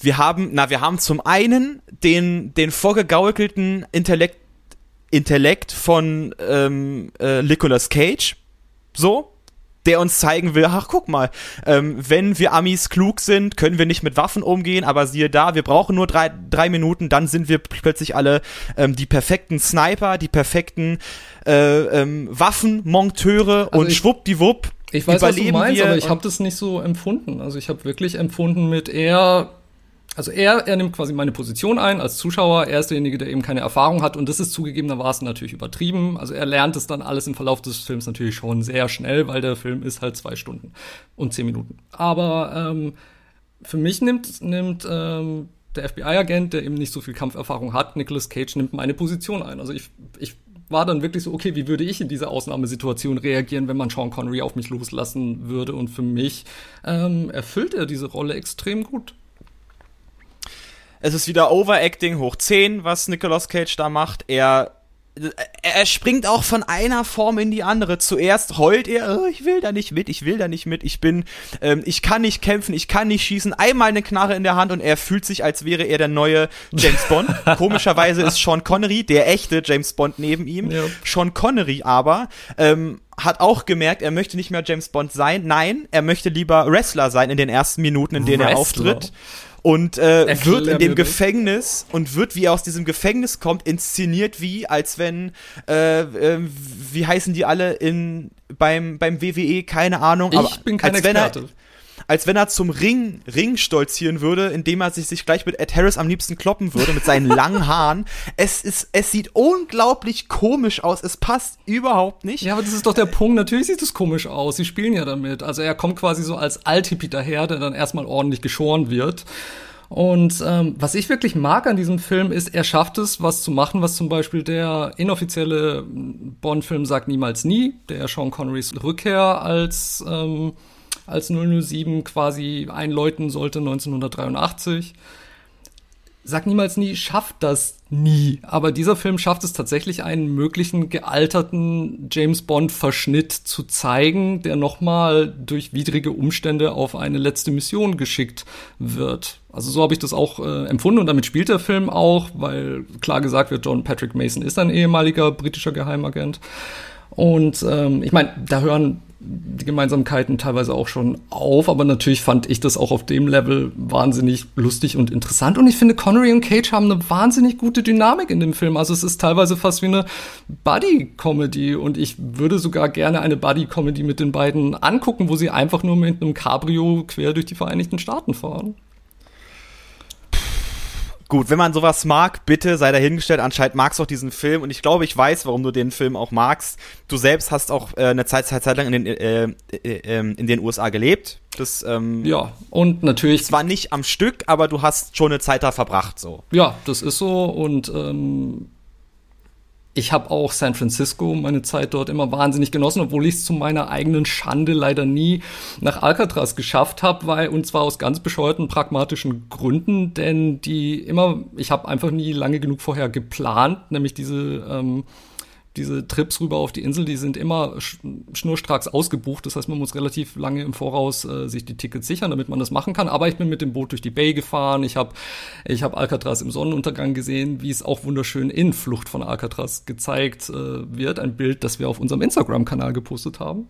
Wir haben, na, wir haben zum einen den, den vorgegaukelten Intellekt, Intellekt von ähm, äh, Nicolas Cage, so, der uns zeigen will, ach guck mal, ähm, wenn wir Amis klug sind, können wir nicht mit Waffen umgehen, aber siehe da, wir brauchen nur drei, drei Minuten, dann sind wir plötzlich alle ähm, die perfekten Sniper, die perfekten äh, ähm, Waffenmonteure also und schwuppdiwupp. Ich weiß, was du meinst, aber ich habe das nicht so empfunden. Also ich habe wirklich empfunden mit eher also er, er nimmt quasi meine Position ein als Zuschauer. Er ist derjenige, der eben keine Erfahrung hat und das ist zugegebenermaßen natürlich übertrieben. Also er lernt es dann alles im Verlauf des Films natürlich schon sehr schnell, weil der Film ist halt zwei Stunden und zehn Minuten. Aber ähm, für mich nimmt, nimmt ähm, der FBI-Agent, der eben nicht so viel Kampferfahrung hat, Nicolas Cage, nimmt meine Position ein. Also ich, ich war dann wirklich so, okay, wie würde ich in dieser Ausnahmesituation reagieren, wenn man Sean Connery auf mich loslassen würde? Und für mich ähm, erfüllt er diese Rolle extrem gut. Es ist wieder Overacting hoch 10, was Nicolas Cage da macht. Er er springt auch von einer Form in die andere. Zuerst heult er, oh, ich will da nicht mit, ich will da nicht mit, ich bin, ähm, ich kann nicht kämpfen, ich kann nicht schießen. Einmal eine Knarre in der Hand und er fühlt sich, als wäre er der neue James Bond. Komischerweise ist Sean Connery der echte James Bond neben ihm. Ja. Sean Connery aber ähm, hat auch gemerkt, er möchte nicht mehr James Bond sein. Nein, er möchte lieber Wrestler sein in den ersten Minuten, in denen Wrestler. er auftritt und äh, wird in dem Gefängnis und wird, wie er aus diesem Gefängnis kommt, inszeniert wie, als wenn, äh, äh, wie heißen die alle in beim beim WWE, keine Ahnung, ich aber bin kein als Experte. wenn er als wenn er zum Ring, Ring stolzieren würde, indem er sich, sich gleich mit Ed Harris am liebsten kloppen würde, mit seinen langen Haaren. Es ist, es sieht unglaublich komisch aus. Es passt überhaupt nicht. Ja, aber das ist doch der Punkt. Natürlich sieht es komisch aus. Sie spielen ja damit. Also er kommt quasi so als Althippie daher, der dann erstmal ordentlich geschoren wird. Und ähm, was ich wirklich mag an diesem Film ist, er schafft es, was zu machen, was zum Beispiel der inoffizielle Bond-Film sagt niemals nie, der Sean Connerys Rückkehr als ähm, als 007 quasi einläuten sollte 1983. Sag niemals nie, schafft das nie. Aber dieser Film schafft es tatsächlich, einen möglichen gealterten James Bond-Verschnitt zu zeigen, der nochmal durch widrige Umstände auf eine letzte Mission geschickt wird. Also so habe ich das auch äh, empfunden und damit spielt der Film auch, weil klar gesagt wird, John Patrick Mason ist ein ehemaliger britischer Geheimagent. Und ähm, ich meine, da hören die Gemeinsamkeiten teilweise auch schon auf, aber natürlich fand ich das auch auf dem Level wahnsinnig lustig und interessant. Und ich finde, Connery und Cage haben eine wahnsinnig gute Dynamik in dem Film. Also es ist teilweise fast wie eine Buddy-Comedy und ich würde sogar gerne eine Buddy-Comedy mit den beiden angucken, wo sie einfach nur mit einem Cabrio quer durch die Vereinigten Staaten fahren. Gut, wenn man sowas mag, bitte sei dahingestellt. Anscheinend magst du auch diesen Film und ich glaube, ich weiß, warum du den Film auch magst. Du selbst hast auch äh, eine Zeit, Zeit, Zeit lang in den, äh, äh, ähm, in den USA gelebt. Das, ähm, ja, und natürlich. Zwar nicht am Stück, aber du hast schon eine Zeit da verbracht, so. Ja, das ist so und ähm, ich habe auch San Francisco, meine Zeit dort immer wahnsinnig genossen, obwohl ich es zu meiner eigenen Schande leider nie nach Alcatraz geschafft habe, weil und zwar aus ganz bescheuerten pragmatischen Gründen, denn die immer, ich habe einfach nie lange genug vorher geplant, nämlich diese ähm, diese Trips rüber auf die Insel, die sind immer sch schnurstracks ausgebucht. Das heißt, man muss relativ lange im Voraus äh, sich die Tickets sichern, damit man das machen kann. Aber ich bin mit dem Boot durch die Bay gefahren. Ich habe ich hab Alcatraz im Sonnenuntergang gesehen, wie es auch wunderschön in Flucht von Alcatraz gezeigt äh, wird. Ein Bild, das wir auf unserem Instagram-Kanal gepostet haben.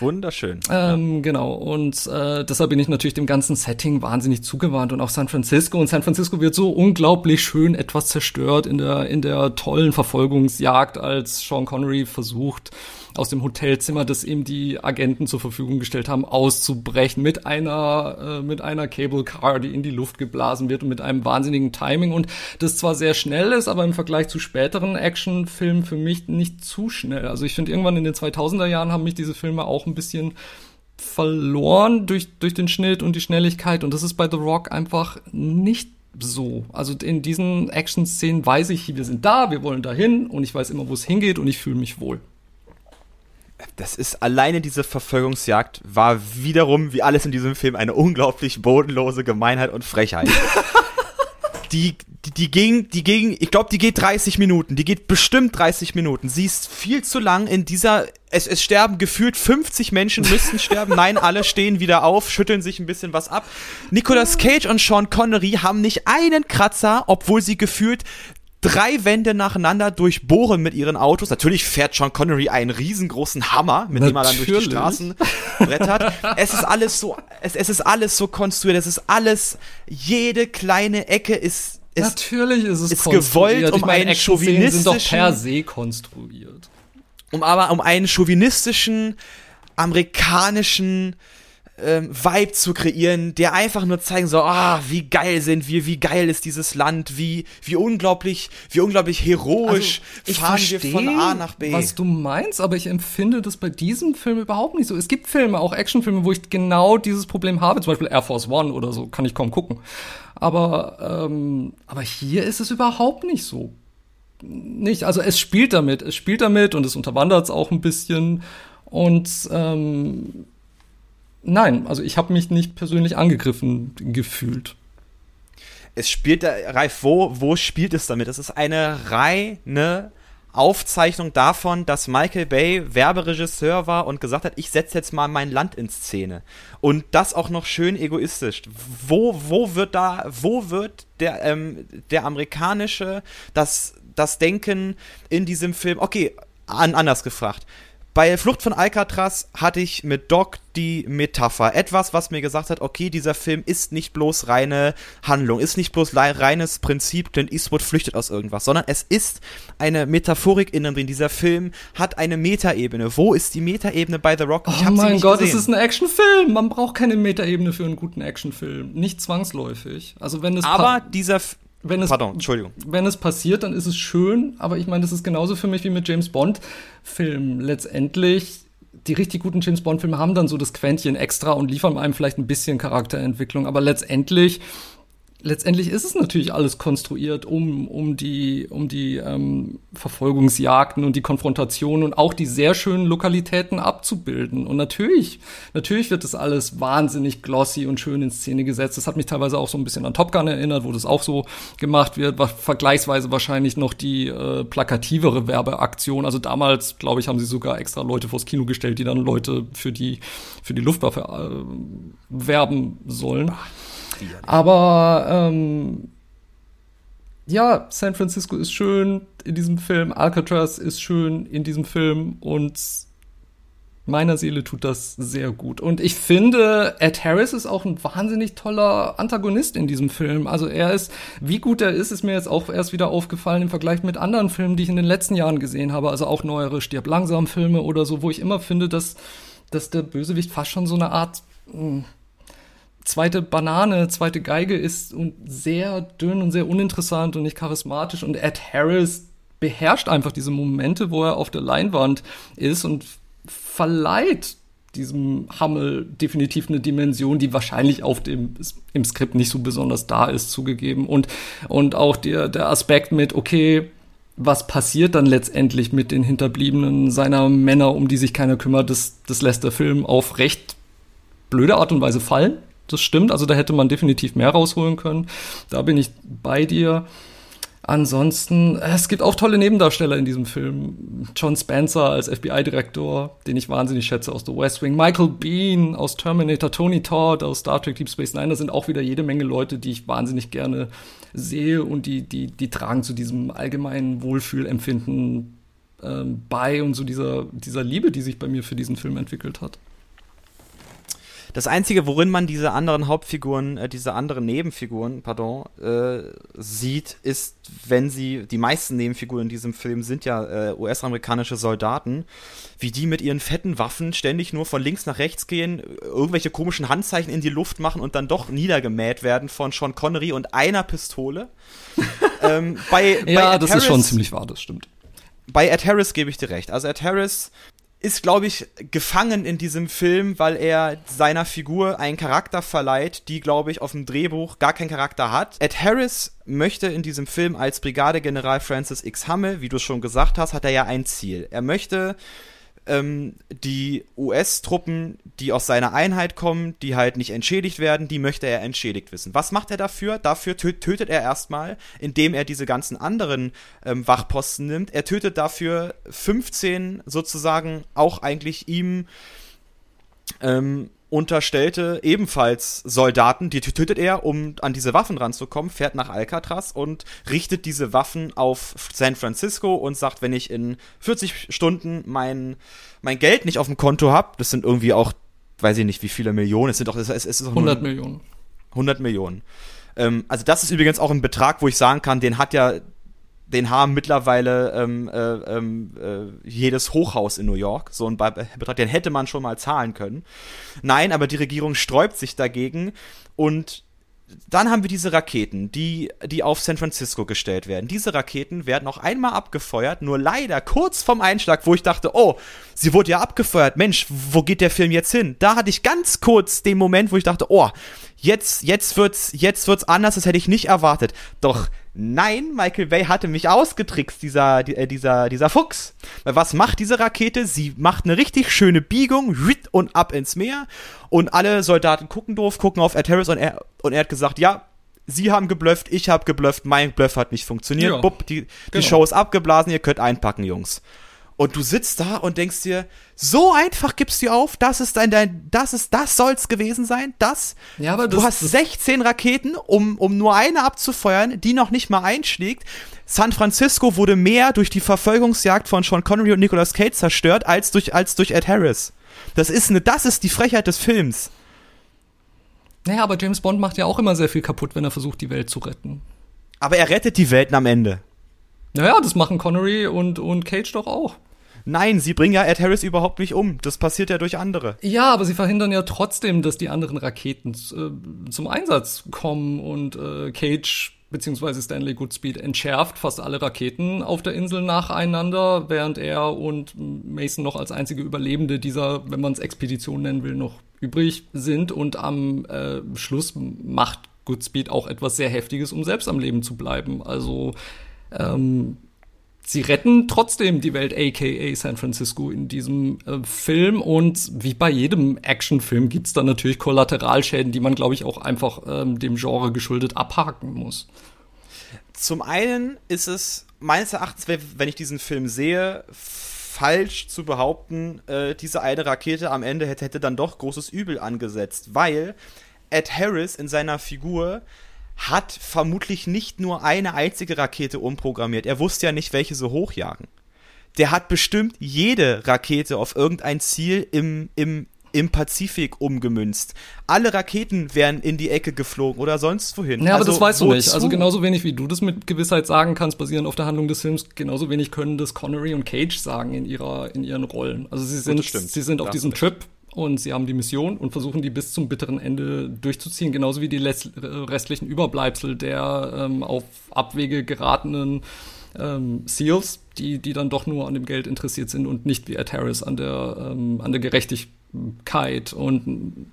Wunderschön. Ähm, ja. Genau. Und äh, deshalb bin ich natürlich dem ganzen Setting wahnsinnig zugewandt und auch San Francisco. Und San Francisco wird so unglaublich schön etwas zerstört in der, in der tollen Verfolgungsjagd, als Sean Connery versucht, aus dem Hotelzimmer, das ihm die Agenten zur Verfügung gestellt haben, auszubrechen mit einer äh, mit einer Cable Car, die in die Luft geblasen wird und mit einem wahnsinnigen Timing und das zwar sehr schnell ist, aber im Vergleich zu späteren Actionfilmen für mich nicht zu schnell. Also ich finde irgendwann in den 2000er Jahren haben mich diese Filme auch ein bisschen verloren durch durch den Schnitt und die Schnelligkeit und das ist bei The Rock einfach nicht so. Also in diesen Action-Szenen weiß ich, wir sind da, wir wollen dahin und ich weiß immer, wo es hingeht und ich fühle mich wohl das ist alleine diese Verfolgungsjagd war wiederum, wie alles in diesem Film, eine unglaublich bodenlose Gemeinheit und Frechheit. die, die, die ging, die ging, ich glaube, die geht 30 Minuten. Die geht bestimmt 30 Minuten. Sie ist viel zu lang in dieser, es, es sterben gefühlt 50 Menschen, müssten sterben. Nein, alle stehen wieder auf, schütteln sich ein bisschen was ab. Nicolas Cage und Sean Connery haben nicht einen Kratzer, obwohl sie gefühlt drei Wände nacheinander durchbohren mit ihren Autos. Natürlich fährt Sean Connery einen riesengroßen Hammer, mit Natürlich. dem er dann durch die Straßen brettert. es ist alles so, es, es ist alles so konstruiert. Es ist alles, jede kleine Ecke ist, ist Natürlich ist es ist gewollt, um einen chauvinistischen, sind doch per se konstruiert. Um aber um einen chauvinistischen amerikanischen ähm, Vibe zu kreieren, der einfach nur zeigen soll, ah, wie geil sind wir, wie geil ist dieses Land, wie, wie unglaublich, wie unglaublich heroisch also, fahren versteh, wir von A nach B. Was du meinst, aber ich empfinde das bei diesem Film überhaupt nicht so. Es gibt Filme, auch Actionfilme, wo ich genau dieses Problem habe, zum Beispiel Air Force One oder so, kann ich kaum gucken. Aber, ähm, aber hier ist es überhaupt nicht so. Nicht, also es spielt damit, es spielt damit und es unterwandert es auch ein bisschen und ähm, Nein, also ich habe mich nicht persönlich angegriffen gefühlt. Es spielt, Ralf, wo, wo spielt es damit? Es ist eine reine Aufzeichnung davon, dass Michael Bay Werberegisseur war und gesagt hat, ich setze jetzt mal mein Land in Szene. Und das auch noch schön egoistisch. Wo, wo wird da, wo wird der, ähm, der amerikanische, das, das Denken in diesem Film, okay, an, anders gefragt. Bei Flucht von Alcatraz hatte ich mit Doc die Metapher. Etwas, was mir gesagt hat, okay, dieser Film ist nicht bloß reine Handlung, ist nicht bloß reines Prinzip, denn Eastwood flüchtet aus irgendwas, sondern es ist eine Metaphorik innen drin. Dieser Film hat eine Metaebene. Wo ist die Metaebene bei The Rock? Ich oh mein Gott, gesehen. es ist ein Actionfilm. Man braucht keine Metaebene für einen guten Actionfilm. Nicht zwangsläufig. Also wenn es Aber dieser wenn es, Pardon, Entschuldigung. Wenn es passiert, dann ist es schön, aber ich meine, das ist genauso für mich wie mit James Bond-Filmen. Letztendlich, die richtig guten James Bond-Filme haben dann so das Quäntchen extra und liefern einem vielleicht ein bisschen Charakterentwicklung, aber letztendlich letztendlich ist es natürlich alles konstruiert, um, um die, um die ähm, Verfolgungsjagden und die Konfrontationen und auch die sehr schönen Lokalitäten abzubilden. Und natürlich, natürlich wird das alles wahnsinnig glossy und schön in Szene gesetzt. Das hat mich teilweise auch so ein bisschen an Top Gun erinnert, wo das auch so gemacht wird. War vergleichsweise wahrscheinlich noch die äh, plakativere Werbeaktion. Also damals, glaube ich, haben sie sogar extra Leute vors Kino gestellt, die dann Leute für die, für die Luftwaffe äh, werben sollen. Aber ähm, ja, San Francisco ist schön in diesem Film, Alcatraz ist schön in diesem Film und meiner Seele tut das sehr gut. Und ich finde, Ed Harris ist auch ein wahnsinnig toller Antagonist in diesem Film. Also er ist, wie gut er ist, ist mir jetzt auch erst wieder aufgefallen im Vergleich mit anderen Filmen, die ich in den letzten Jahren gesehen habe. Also auch neuere Stirb langsam Filme oder so, wo ich immer finde, dass, dass der Bösewicht fast schon so eine Art, mh, hm, zweite Banane, zweite Geige ist und sehr dünn und sehr uninteressant und nicht charismatisch und Ed Harris beherrscht einfach diese Momente, wo er auf der Leinwand ist und verleiht diesem Hammel definitiv eine Dimension, die wahrscheinlich auf dem im Skript nicht so besonders da ist, zugegeben. Und, und auch der, der Aspekt mit, okay, was passiert dann letztendlich mit den Hinterbliebenen seiner Männer, um die sich keiner kümmert, das, das lässt der Film auf recht blöde Art und Weise fallen. Das stimmt, also da hätte man definitiv mehr rausholen können. Da bin ich bei dir. Ansonsten, es gibt auch tolle Nebendarsteller in diesem Film. John Spencer als FBI-Direktor, den ich wahnsinnig schätze aus The West Wing. Michael Bean aus Terminator, Tony Todd aus Star Trek Deep Space Nine. Da sind auch wieder jede Menge Leute, die ich wahnsinnig gerne sehe und die, die, die tragen zu diesem allgemeinen Wohlfühlempfinden ähm, bei und zu so dieser, dieser Liebe, die sich bei mir für diesen Film entwickelt hat. Das Einzige, worin man diese anderen Hauptfiguren, äh, diese anderen Nebenfiguren, pardon, äh, sieht, ist, wenn sie, die meisten Nebenfiguren in diesem Film sind ja äh, US-amerikanische Soldaten, wie die mit ihren fetten Waffen ständig nur von links nach rechts gehen, irgendwelche komischen Handzeichen in die Luft machen und dann doch niedergemäht werden von Sean Connery und einer Pistole. ähm, bei, ja, bei das Harris, ist schon ziemlich wahr, das stimmt. Bei Ed Harris gebe ich dir recht. Also Ed Harris ist, glaube ich, gefangen in diesem Film, weil er seiner Figur einen Charakter verleiht, die, glaube ich, auf dem Drehbuch gar keinen Charakter hat. Ed Harris möchte in diesem Film als Brigadegeneral Francis X. Hammel, wie du schon gesagt hast, hat er ja ein Ziel. Er möchte ähm, die US-Truppen, die aus seiner Einheit kommen, die halt nicht entschädigt werden, die möchte er entschädigt wissen. Was macht er dafür? Dafür tötet er erstmal, indem er diese ganzen anderen ähm, Wachposten nimmt. Er tötet dafür 15 sozusagen auch eigentlich ihm ähm, unterstellte ebenfalls Soldaten, die tötet er, um an diese Waffen ranzukommen, fährt nach Alcatraz und richtet diese Waffen auf San Francisco und sagt, wenn ich in 40 Stunden mein, mein Geld nicht auf dem Konto habe, das sind irgendwie auch, weiß ich nicht, wie viele Millionen, es sind doch, es, es ist 100 Millionen. 100 Millionen. Ähm, also das ist übrigens auch ein Betrag, wo ich sagen kann, den hat ja den haben mittlerweile ähm, äh, ähm, äh, jedes Hochhaus in New York. So ein Betrag, den hätte man schon mal zahlen können. Nein, aber die Regierung sträubt sich dagegen und dann haben wir diese Raketen, die, die auf San Francisco gestellt werden. Diese Raketen werden auch einmal abgefeuert, nur leider kurz vorm Einschlag, wo ich dachte, oh, sie wurde ja abgefeuert. Mensch, wo geht der Film jetzt hin? Da hatte ich ganz kurz den Moment, wo ich dachte, oh, jetzt, jetzt wird's, jetzt wird's anders, das hätte ich nicht erwartet. Doch Nein, Michael Bay hatte mich ausgetrickst, dieser, äh, dieser, dieser Fuchs. Weil was macht diese Rakete? Sie macht eine richtig schöne Biegung und ab ins Meer. Und alle Soldaten gucken doof, gucken auf Ed Harris und er, und er hat gesagt, ja, Sie haben geblufft, ich habe geblufft, mein Bluff hat nicht funktioniert. Ja, Bupp, die, die genau. Show ist abgeblasen, ihr könnt einpacken, Jungs. Und du sitzt da und denkst dir, so einfach gibst du auf, das ist dein, dein das ist, das soll's gewesen sein, das. Ja, aber du hast 16 Raketen, um, um nur eine abzufeuern, die noch nicht mal einschlägt. San Francisco wurde mehr durch die Verfolgungsjagd von Sean Connery und Nicolas Cage zerstört, als durch, als durch Ed Harris. Das ist eine, das ist die Frechheit des Films. Naja, aber James Bond macht ja auch immer sehr viel kaputt, wenn er versucht, die Welt zu retten. Aber er rettet die Welten am Ende. Naja, das machen Connery und, und Cage doch auch. Nein, sie bringen ja Ed Harris überhaupt nicht um. Das passiert ja durch andere. Ja, aber sie verhindern ja trotzdem, dass die anderen Raketen äh, zum Einsatz kommen und äh, Cage beziehungsweise Stanley Goodspeed entschärft fast alle Raketen auf der Insel nacheinander, während er und Mason noch als einzige Überlebende dieser, wenn man es Expedition nennen will, noch übrig sind. Und am äh, Schluss macht Goodspeed auch etwas sehr Heftiges, um selbst am Leben zu bleiben. Also ähm, sie retten trotzdem die Welt, aka San Francisco, in diesem äh, Film. Und wie bei jedem Actionfilm gibt es dann natürlich Kollateralschäden, die man, glaube ich, auch einfach ähm, dem Genre geschuldet abhaken muss. Zum einen ist es meines Erachtens, wenn ich diesen Film sehe, falsch zu behaupten, äh, diese eine Rakete am Ende hätte, hätte dann doch großes Übel angesetzt, weil Ed Harris in seiner Figur hat vermutlich nicht nur eine einzige Rakete umprogrammiert. Er wusste ja nicht, welche so hochjagen. Der hat bestimmt jede Rakete auf irgendein Ziel im, im, im Pazifik umgemünzt. Alle Raketen wären in die Ecke geflogen oder sonst wohin. Ja, aber also, das weißt wozu? du nicht. Also genauso wenig wie du das mit Gewissheit sagen kannst, basierend auf der Handlung des Films, genauso wenig können das Connery und Cage sagen in ihrer in ihren Rollen. Also sie sind sie sind auf diesem Trip und sie haben die Mission und versuchen die bis zum bitteren Ende durchzuziehen, genauso wie die restlichen Überbleibsel der ähm, auf Abwege geratenen ähm, Seals, die, die dann doch nur an dem Geld interessiert sind und nicht wie Ed Harris an der, ähm, an der Gerechtig Kite und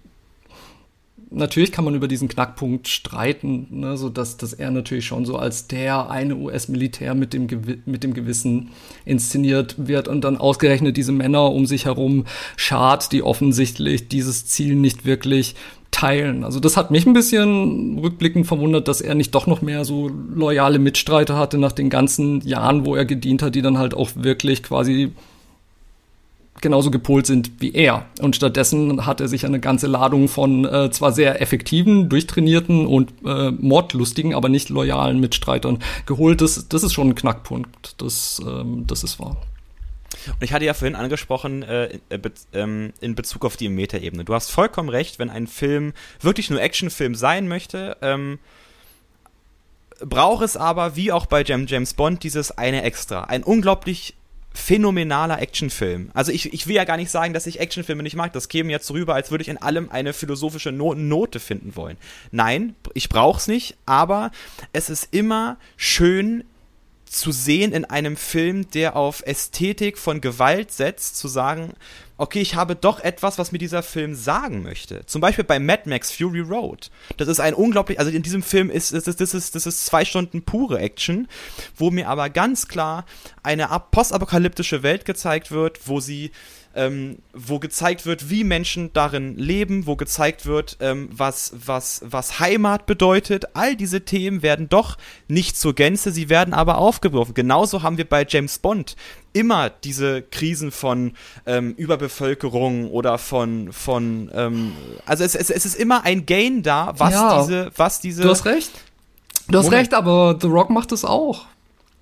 natürlich kann man über diesen Knackpunkt streiten, ne, so dass, dass er natürlich schon so als der eine US-Militär mit dem, mit dem Gewissen inszeniert wird und dann ausgerechnet diese Männer um sich herum schart, die offensichtlich dieses Ziel nicht wirklich teilen. Also das hat mich ein bisschen rückblickend verwundert, dass er nicht doch noch mehr so loyale Mitstreiter hatte nach den ganzen Jahren, wo er gedient hat, die dann halt auch wirklich quasi genauso gepolt sind wie er. Und stattdessen hat er sich eine ganze Ladung von äh, zwar sehr effektiven, durchtrainierten und äh, mordlustigen, aber nicht loyalen Mitstreitern geholt. Das, das ist schon ein Knackpunkt. Das, ähm, das ist wahr. Und ich hatte ja vorhin angesprochen, äh, äh, ähm, in Bezug auf die Metaebene. Du hast vollkommen recht, wenn ein Film wirklich nur Actionfilm sein möchte, ähm, braucht es aber, wie auch bei James Bond, dieses eine Extra. Ein unglaublich phänomenaler Actionfilm. Also ich, ich will ja gar nicht sagen, dass ich Actionfilme nicht mag. Das käme jetzt rüber, als würde ich in allem eine philosophische no Note finden wollen. Nein, ich brauch's nicht, aber es ist immer schön, zu sehen in einem Film, der auf Ästhetik von Gewalt setzt, zu sagen, okay, ich habe doch etwas, was mir dieser Film sagen möchte. Zum Beispiel bei Mad Max Fury Road. Das ist ein unglaublich, also in diesem Film ist, das, das, ist, das ist zwei Stunden pure Action, wo mir aber ganz klar eine postapokalyptische Welt gezeigt wird, wo sie ähm, wo gezeigt wird, wie Menschen darin leben, wo gezeigt wird, ähm, was, was, was Heimat bedeutet. All diese Themen werden doch nicht zur Gänze, sie werden aber aufgeworfen. Genauso haben wir bei James Bond immer diese Krisen von ähm, Überbevölkerung oder von, von ähm, also es, es, es ist immer ein Gain da, was ja, diese, was diese. Du hast recht. Du hast Moment. recht, aber The Rock macht es auch.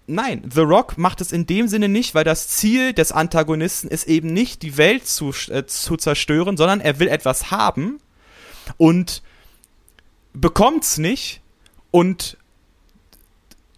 Nein, The Rock macht es in dem Sinne nicht, weil das Ziel des Antagonisten ist eben nicht, die Welt zu, äh, zu zerstören, sondern er will etwas haben und bekommt's nicht und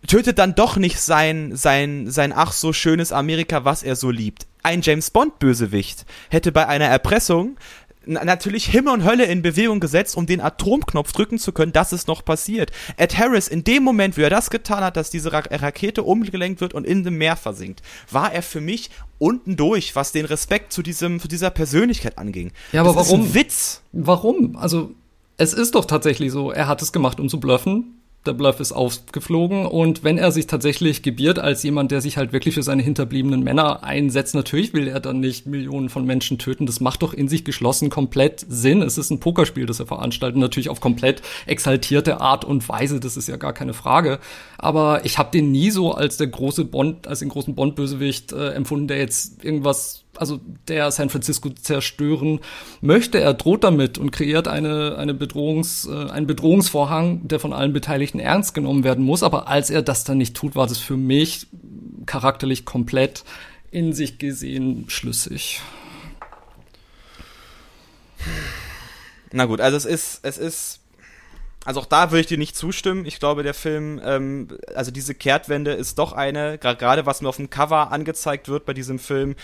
tötet dann doch nicht sein, sein, sein ach so schönes Amerika, was er so liebt. Ein James Bond Bösewicht hätte bei einer Erpressung natürlich Himmel und Hölle in Bewegung gesetzt, um den Atomknopf drücken zu können, dass es noch passiert. Ed Harris, in dem Moment, wie er das getan hat, dass diese Ra Rakete umgelenkt wird und in dem Meer versinkt, war er für mich unten durch, was den Respekt zu diesem, zu dieser Persönlichkeit anging. Ja, aber das warum? Witz. Warum? Also, es ist doch tatsächlich so, er hat es gemacht, um zu bluffen der Bluff ist aufgeflogen und wenn er sich tatsächlich gebiert als jemand, der sich halt wirklich für seine hinterbliebenen Männer einsetzt, natürlich will er dann nicht Millionen von Menschen töten. Das macht doch in sich geschlossen komplett Sinn. Es ist ein Pokerspiel, das er veranstaltet, natürlich auf komplett exaltierte Art und Weise. Das ist ja gar keine Frage. Aber ich habe den nie so als der große Bond, als den großen Bond-Bösewicht äh, empfunden, der jetzt irgendwas also der San Francisco zerstören möchte. Er droht damit und kreiert eine, eine Bedrohungs, äh, einen Bedrohungsvorhang, der von allen Beteiligten ernst genommen werden muss. Aber als er das dann nicht tut, war das für mich charakterlich komplett in sich gesehen schlüssig. Na gut, also es ist, es ist also auch da würde ich dir nicht zustimmen. Ich glaube, der Film, ähm, also diese Kehrtwende ist doch eine, gerade was mir auf dem Cover angezeigt wird bei diesem Film,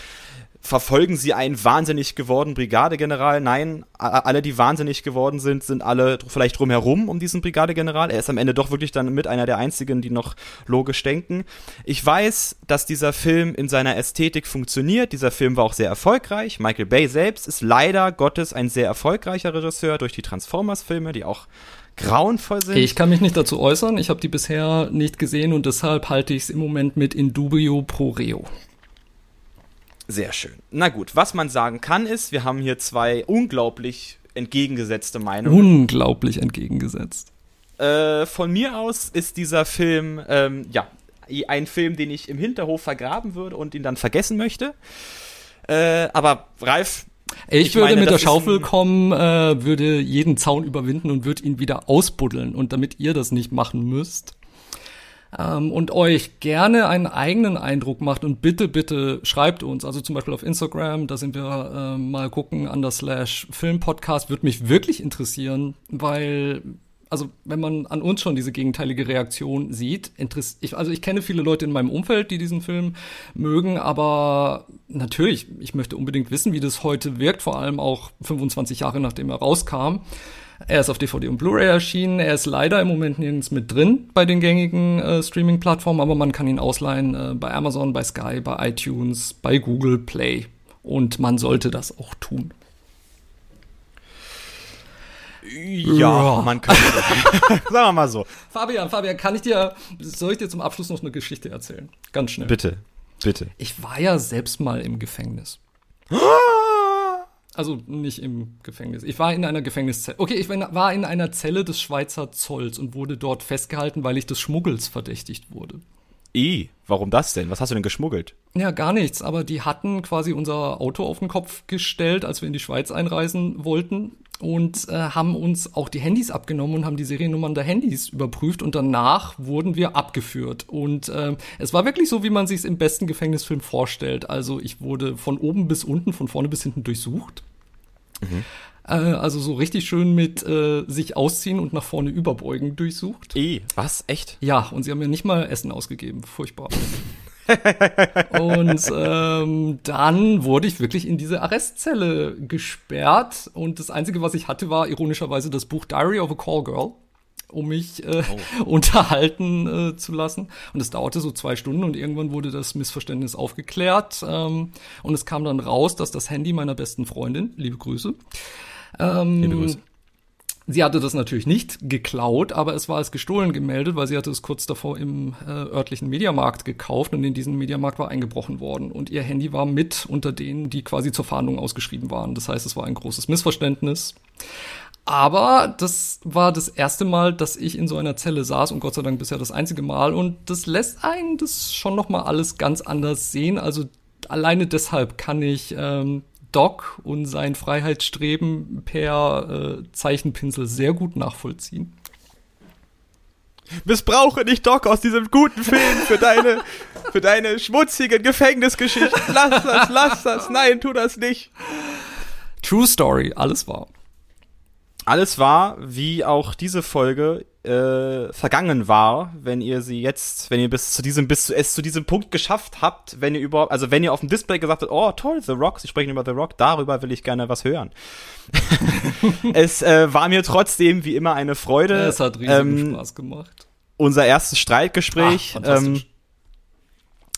verfolgen sie einen wahnsinnig gewordenen Brigadegeneral. Nein, alle, die wahnsinnig geworden sind, sind alle vielleicht drumherum um diesen Brigadegeneral. Er ist am Ende doch wirklich dann mit einer der einzigen, die noch logisch denken. Ich weiß, dass dieser Film in seiner Ästhetik funktioniert. Dieser Film war auch sehr erfolgreich. Michael Bay selbst ist leider Gottes ein sehr erfolgreicher Regisseur durch die Transformers-Filme, die auch grauenvoll sind. Ich kann mich nicht dazu äußern. Ich habe die bisher nicht gesehen und deshalb halte ich es im Moment mit in dubio pro reo. Sehr schön. Na gut, was man sagen kann ist, wir haben hier zwei unglaublich entgegengesetzte Meinungen. Unglaublich entgegengesetzt. Äh, von mir aus ist dieser Film, ähm, ja, ein Film, den ich im Hinterhof vergraben würde und ihn dann vergessen möchte. Äh, aber Ralf, ich, ich würde meine, mit der Schaufel kommen, äh, würde jeden Zaun überwinden und würde ihn wieder ausbuddeln. Und damit ihr das nicht machen müsst, ähm, und euch gerne einen eigenen Eindruck macht und bitte, bitte schreibt uns, also zum Beispiel auf Instagram, da sind wir äh, mal gucken, an der Slash Filmpodcast, würde mich wirklich interessieren, weil also wenn man an uns schon diese gegenteilige Reaktion sieht, ich, also ich kenne viele Leute in meinem Umfeld, die diesen Film mögen, aber natürlich, ich möchte unbedingt wissen, wie das heute wirkt, vor allem auch 25 Jahre nachdem er rauskam. Er ist auf DVD und Blu-ray erschienen. Er ist leider im Moment nirgends mit drin bei den gängigen äh, Streaming-Plattformen, aber man kann ihn ausleihen äh, bei Amazon, bei Sky, bei iTunes, bei Google Play. Und man sollte das auch tun. Ja, man kann. Sagen wir mal so. Fabian, Fabian, kann ich dir, soll ich dir zum Abschluss noch eine Geschichte erzählen? Ganz schnell. Bitte, bitte. Ich war ja selbst mal im Gefängnis. Also nicht im Gefängnis. Ich war in einer Gefängniszelle. Okay, ich war in einer Zelle des Schweizer Zolls und wurde dort festgehalten, weil ich des Schmuggels verdächtigt wurde. I, warum das denn? Was hast du denn geschmuggelt? Ja, gar nichts, aber die hatten quasi unser Auto auf den Kopf gestellt, als wir in die Schweiz einreisen wollten und äh, haben uns auch die Handys abgenommen und haben die Seriennummern der Handys überprüft und danach wurden wir abgeführt. Und äh, es war wirklich so, wie man sich es im besten Gefängnisfilm vorstellt. Also ich wurde von oben bis unten, von vorne bis hinten durchsucht. Mhm. Äh, also so richtig schön mit äh, sich ausziehen und nach vorne überbeugen durchsucht. Eh, was? Echt? Ja, und sie haben mir nicht mal Essen ausgegeben. Furchtbar. Und ähm, dann wurde ich wirklich in diese Arrestzelle gesperrt und das Einzige, was ich hatte, war ironischerweise das Buch Diary of a Call Girl um mich äh, oh. unterhalten äh, zu lassen. Und es dauerte so zwei Stunden und irgendwann wurde das Missverständnis aufgeklärt. Ähm, und es kam dann raus, dass das Handy meiner besten Freundin, liebe Grüße, ähm, liebe Grüße. Sie hatte das natürlich nicht geklaut, aber es war als gestohlen gemeldet, weil sie hatte es kurz davor im äh, örtlichen Mediamarkt gekauft und in diesen Mediamarkt war eingebrochen worden. Und ihr Handy war mit unter denen, die quasi zur Fahndung ausgeschrieben waren. Das heißt, es war ein großes Missverständnis. Aber das war das erste Mal, dass ich in so einer Zelle saß und Gott sei Dank bisher das einzige Mal. Und das lässt einen das schon noch mal alles ganz anders sehen. Also alleine deshalb kann ich ähm, Doc und sein Freiheitsstreben per äh, Zeichenpinsel sehr gut nachvollziehen. Missbrauche nicht Doc aus diesem guten Film für deine, für deine schmutzigen Gefängnisgeschichten. Lass das, lass das. Nein, tu das nicht. True Story, alles wahr. Alles war, wie auch diese Folge äh, vergangen war, wenn ihr sie jetzt, wenn ihr bis zu diesem, bis zu, es zu diesem Punkt geschafft habt, wenn ihr überhaupt, also wenn ihr auf dem Display gesagt habt, oh toll, The Rock, sie sprechen über The Rock, darüber will ich gerne was hören. es äh, war mir trotzdem wie immer eine Freude. Ja, es hat riesigen ähm, Spaß gemacht. Unser erstes Streitgespräch. Ach, ähm,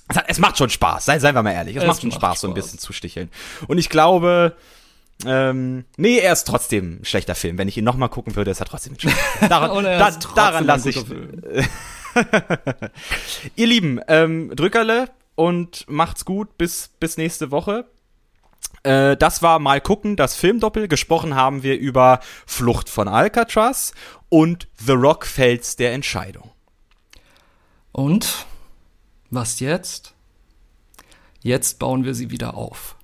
es, hat, es, macht schon Spaß, seien, seien wir mal ehrlich. Es, es macht schon macht Spaß, Spaß, so ein bisschen zu sticheln. Und ich glaube, ähm, nee, er ist trotzdem ein schlechter Film. Wenn ich ihn nochmal gucken würde, ist er trotzdem ein schlechter Film. Daran, da, daran lasse ich. Ihr Lieben, ähm, Drückerle und macht's gut bis, bis nächste Woche. Äh, das war mal gucken, das Filmdoppel. Gesprochen haben wir über Flucht von Alcatraz und The Rock Fels der Entscheidung. Und was jetzt? Jetzt bauen wir sie wieder auf.